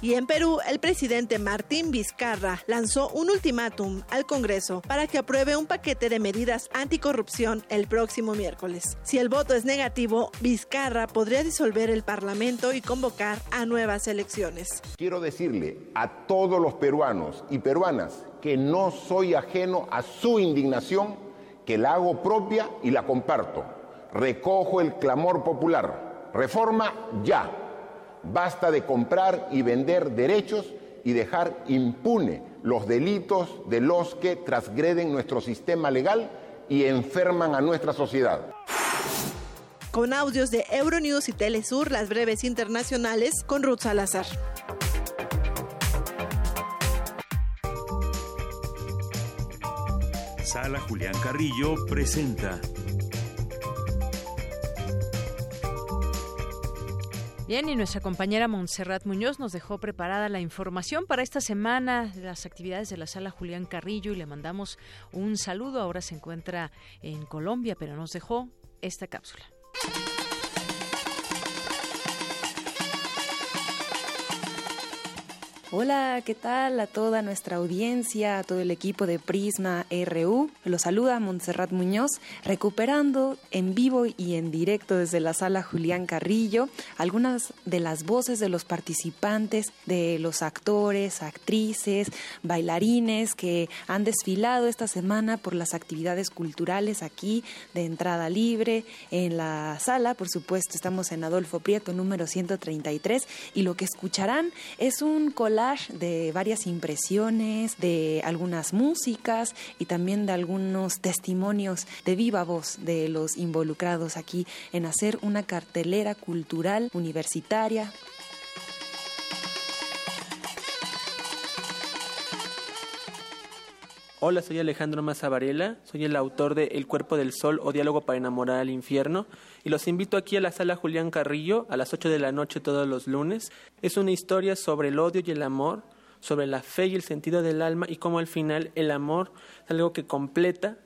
Y en Perú, el presidente Martín Vizcarra lanzó un ultimátum al Congreso para que apruebe un paquete de medidas anticorrupción el próximo miércoles. Si el voto es negativo, Vizcarra podría disolver el Parlamento y convocar a nuevas elecciones. Quiero decirle a todos los peruanos y peruanas que no soy ajeno a su indignación, que la hago propia y la comparto. Recojo el clamor popular. Reforma ya. Basta de comprar y vender derechos y dejar impune los delitos de los que transgreden nuestro sistema legal y enferman a nuestra sociedad. Con audios de Euronews y Telesur, las breves internacionales con Ruth Salazar. Sala Julián Carrillo presenta. Bien, y nuestra compañera Montserrat Muñoz nos dejó preparada la información para esta semana las actividades de la sala Julián Carrillo y le mandamos un saludo. Ahora se encuentra en Colombia, pero nos dejó esta cápsula. Hola, ¿qué tal a toda nuestra audiencia, a todo el equipo de Prisma RU? Los saluda Montserrat Muñoz, recuperando en vivo y en directo desde la sala Julián Carrillo algunas de las voces de los participantes, de los actores, actrices, bailarines que han desfilado esta semana por las actividades culturales aquí de entrada libre en la sala. Por supuesto, estamos en Adolfo Prieto número 133 y lo que escucharán es un de varias impresiones, de algunas músicas y también de algunos testimonios de viva voz de los involucrados aquí en hacer una cartelera cultural universitaria Hola, soy Alejandro Maza Varela, soy el autor de El cuerpo del sol o Diálogo para enamorar al infierno y los invito aquí a la sala Julián Carrillo a las 8 de la noche todos los lunes. Es una historia sobre el odio y el amor, sobre la fe y el sentido del alma y cómo al final el amor es algo que completa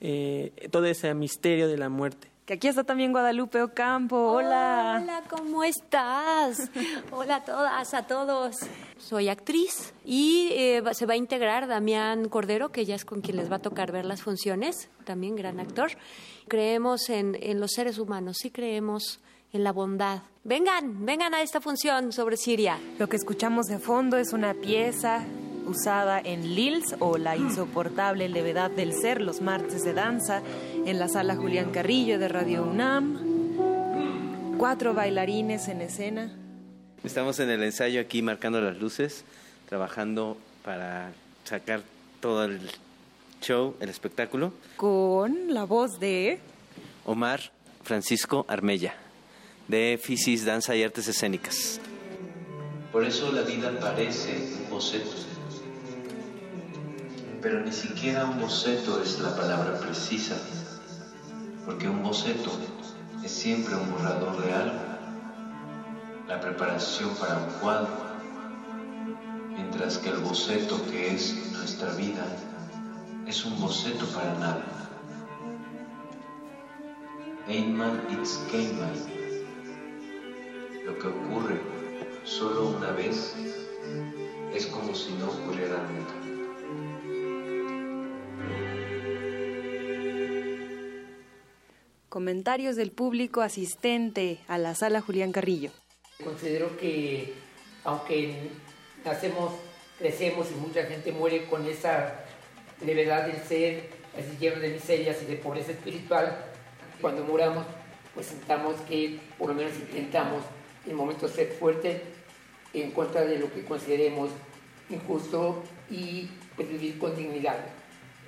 eh, todo ese misterio de la muerte. Que aquí está también Guadalupe Ocampo. Hola. Hola, ¿cómo estás? Hola a todas, a todos. Soy actriz y eh, se va a integrar Damián Cordero, que ya es con quien les va a tocar ver las funciones, también gran actor. Creemos en, en los seres humanos, sí creemos en la bondad. Vengan, vengan a esta función sobre Siria. Lo que escuchamos de fondo es una pieza usada en Lils o La insoportable levedad del ser, los martes de danza, en la sala Julián Carrillo de Radio UNAM. Cuatro bailarines en escena. Estamos en el ensayo aquí marcando las luces, trabajando para sacar todo el show, el espectáculo. Con la voz de Omar Francisco Armella, de Fisis Danza y Artes Escénicas. Por eso la vida parece un boceto pero ni siquiera un boceto es la palabra precisa, porque un boceto es siempre un borrador de algo, la preparación para un cuadro, mientras que el boceto que es nuestra vida es un boceto para nada. Einmal it's Keinmal. Lo que ocurre solo una vez es como si no ocurriera nunca. Comentarios del público asistente a la sala Julián Carrillo. Considero que aunque nacemos, crecemos y mucha gente muere con esa levedad del ser, así lleno de miserias y de pobreza espiritual, cuando muramos, pues sentamos que por lo menos intentamos en momentos ser fuertes en contra de lo que consideremos injusto y pues, vivir con dignidad.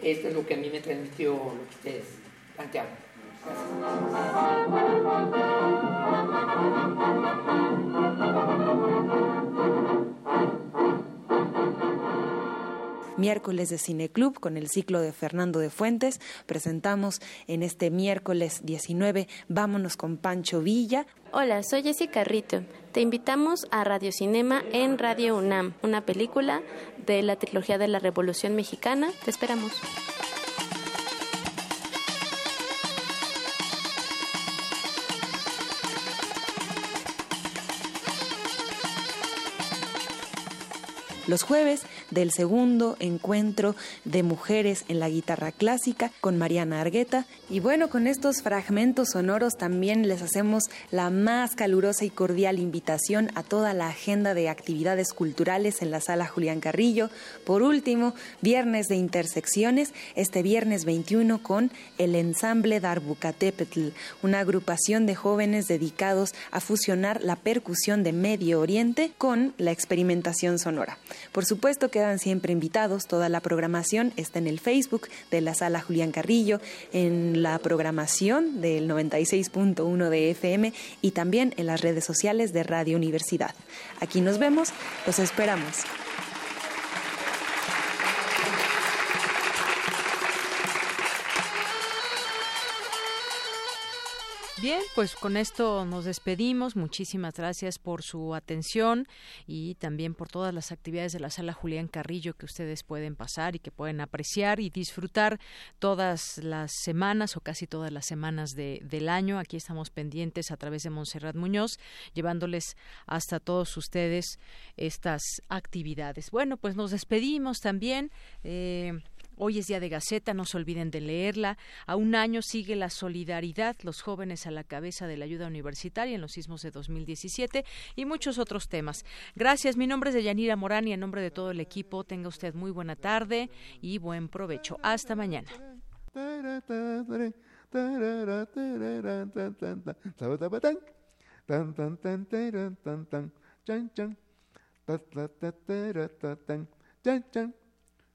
Esto es lo que a mí me transmitió lo que ustedes plantearon. Miércoles de Cineclub con el ciclo de Fernando de Fuentes. Presentamos en este miércoles 19 Vámonos con Pancho Villa. Hola, soy Jessica Rito. Te invitamos a Radio Cinema en Radio UNAM, una película de la trilogía de la Revolución Mexicana. Te esperamos. Los jueves del segundo encuentro de mujeres en la guitarra clásica con Mariana Argueta. Y bueno, con estos fragmentos sonoros también les hacemos la más calurosa y cordial invitación a toda la agenda de actividades culturales en la sala Julián Carrillo. Por último, viernes de intersecciones, este viernes 21 con el ensamble Darbucatepetl, una agrupación de jóvenes dedicados a fusionar la percusión de Medio Oriente con la experimentación sonora. Por supuesto, quedan siempre invitados, toda la programación está en el Facebook de la sala Julián Carrillo, en la programación del 96.1 de FM y también en las redes sociales de Radio Universidad. Aquí nos vemos, los esperamos. Bien, pues con esto nos despedimos. Muchísimas gracias por su atención y también por todas las actividades de la sala Julián Carrillo que ustedes pueden pasar y que pueden apreciar y disfrutar todas las semanas o casi todas las semanas de, del año. Aquí estamos pendientes a través de Montserrat Muñoz, llevándoles hasta todos ustedes estas actividades. Bueno, pues nos despedimos también. Eh, Hoy es día de Gaceta, no se olviden de leerla. A un año sigue la solidaridad, los jóvenes a la cabeza de la ayuda universitaria en los sismos de 2017 y muchos otros temas. Gracias, mi nombre es Deyanira Morán y en nombre de todo el equipo tenga usted muy buena tarde y buen provecho. Hasta mañana.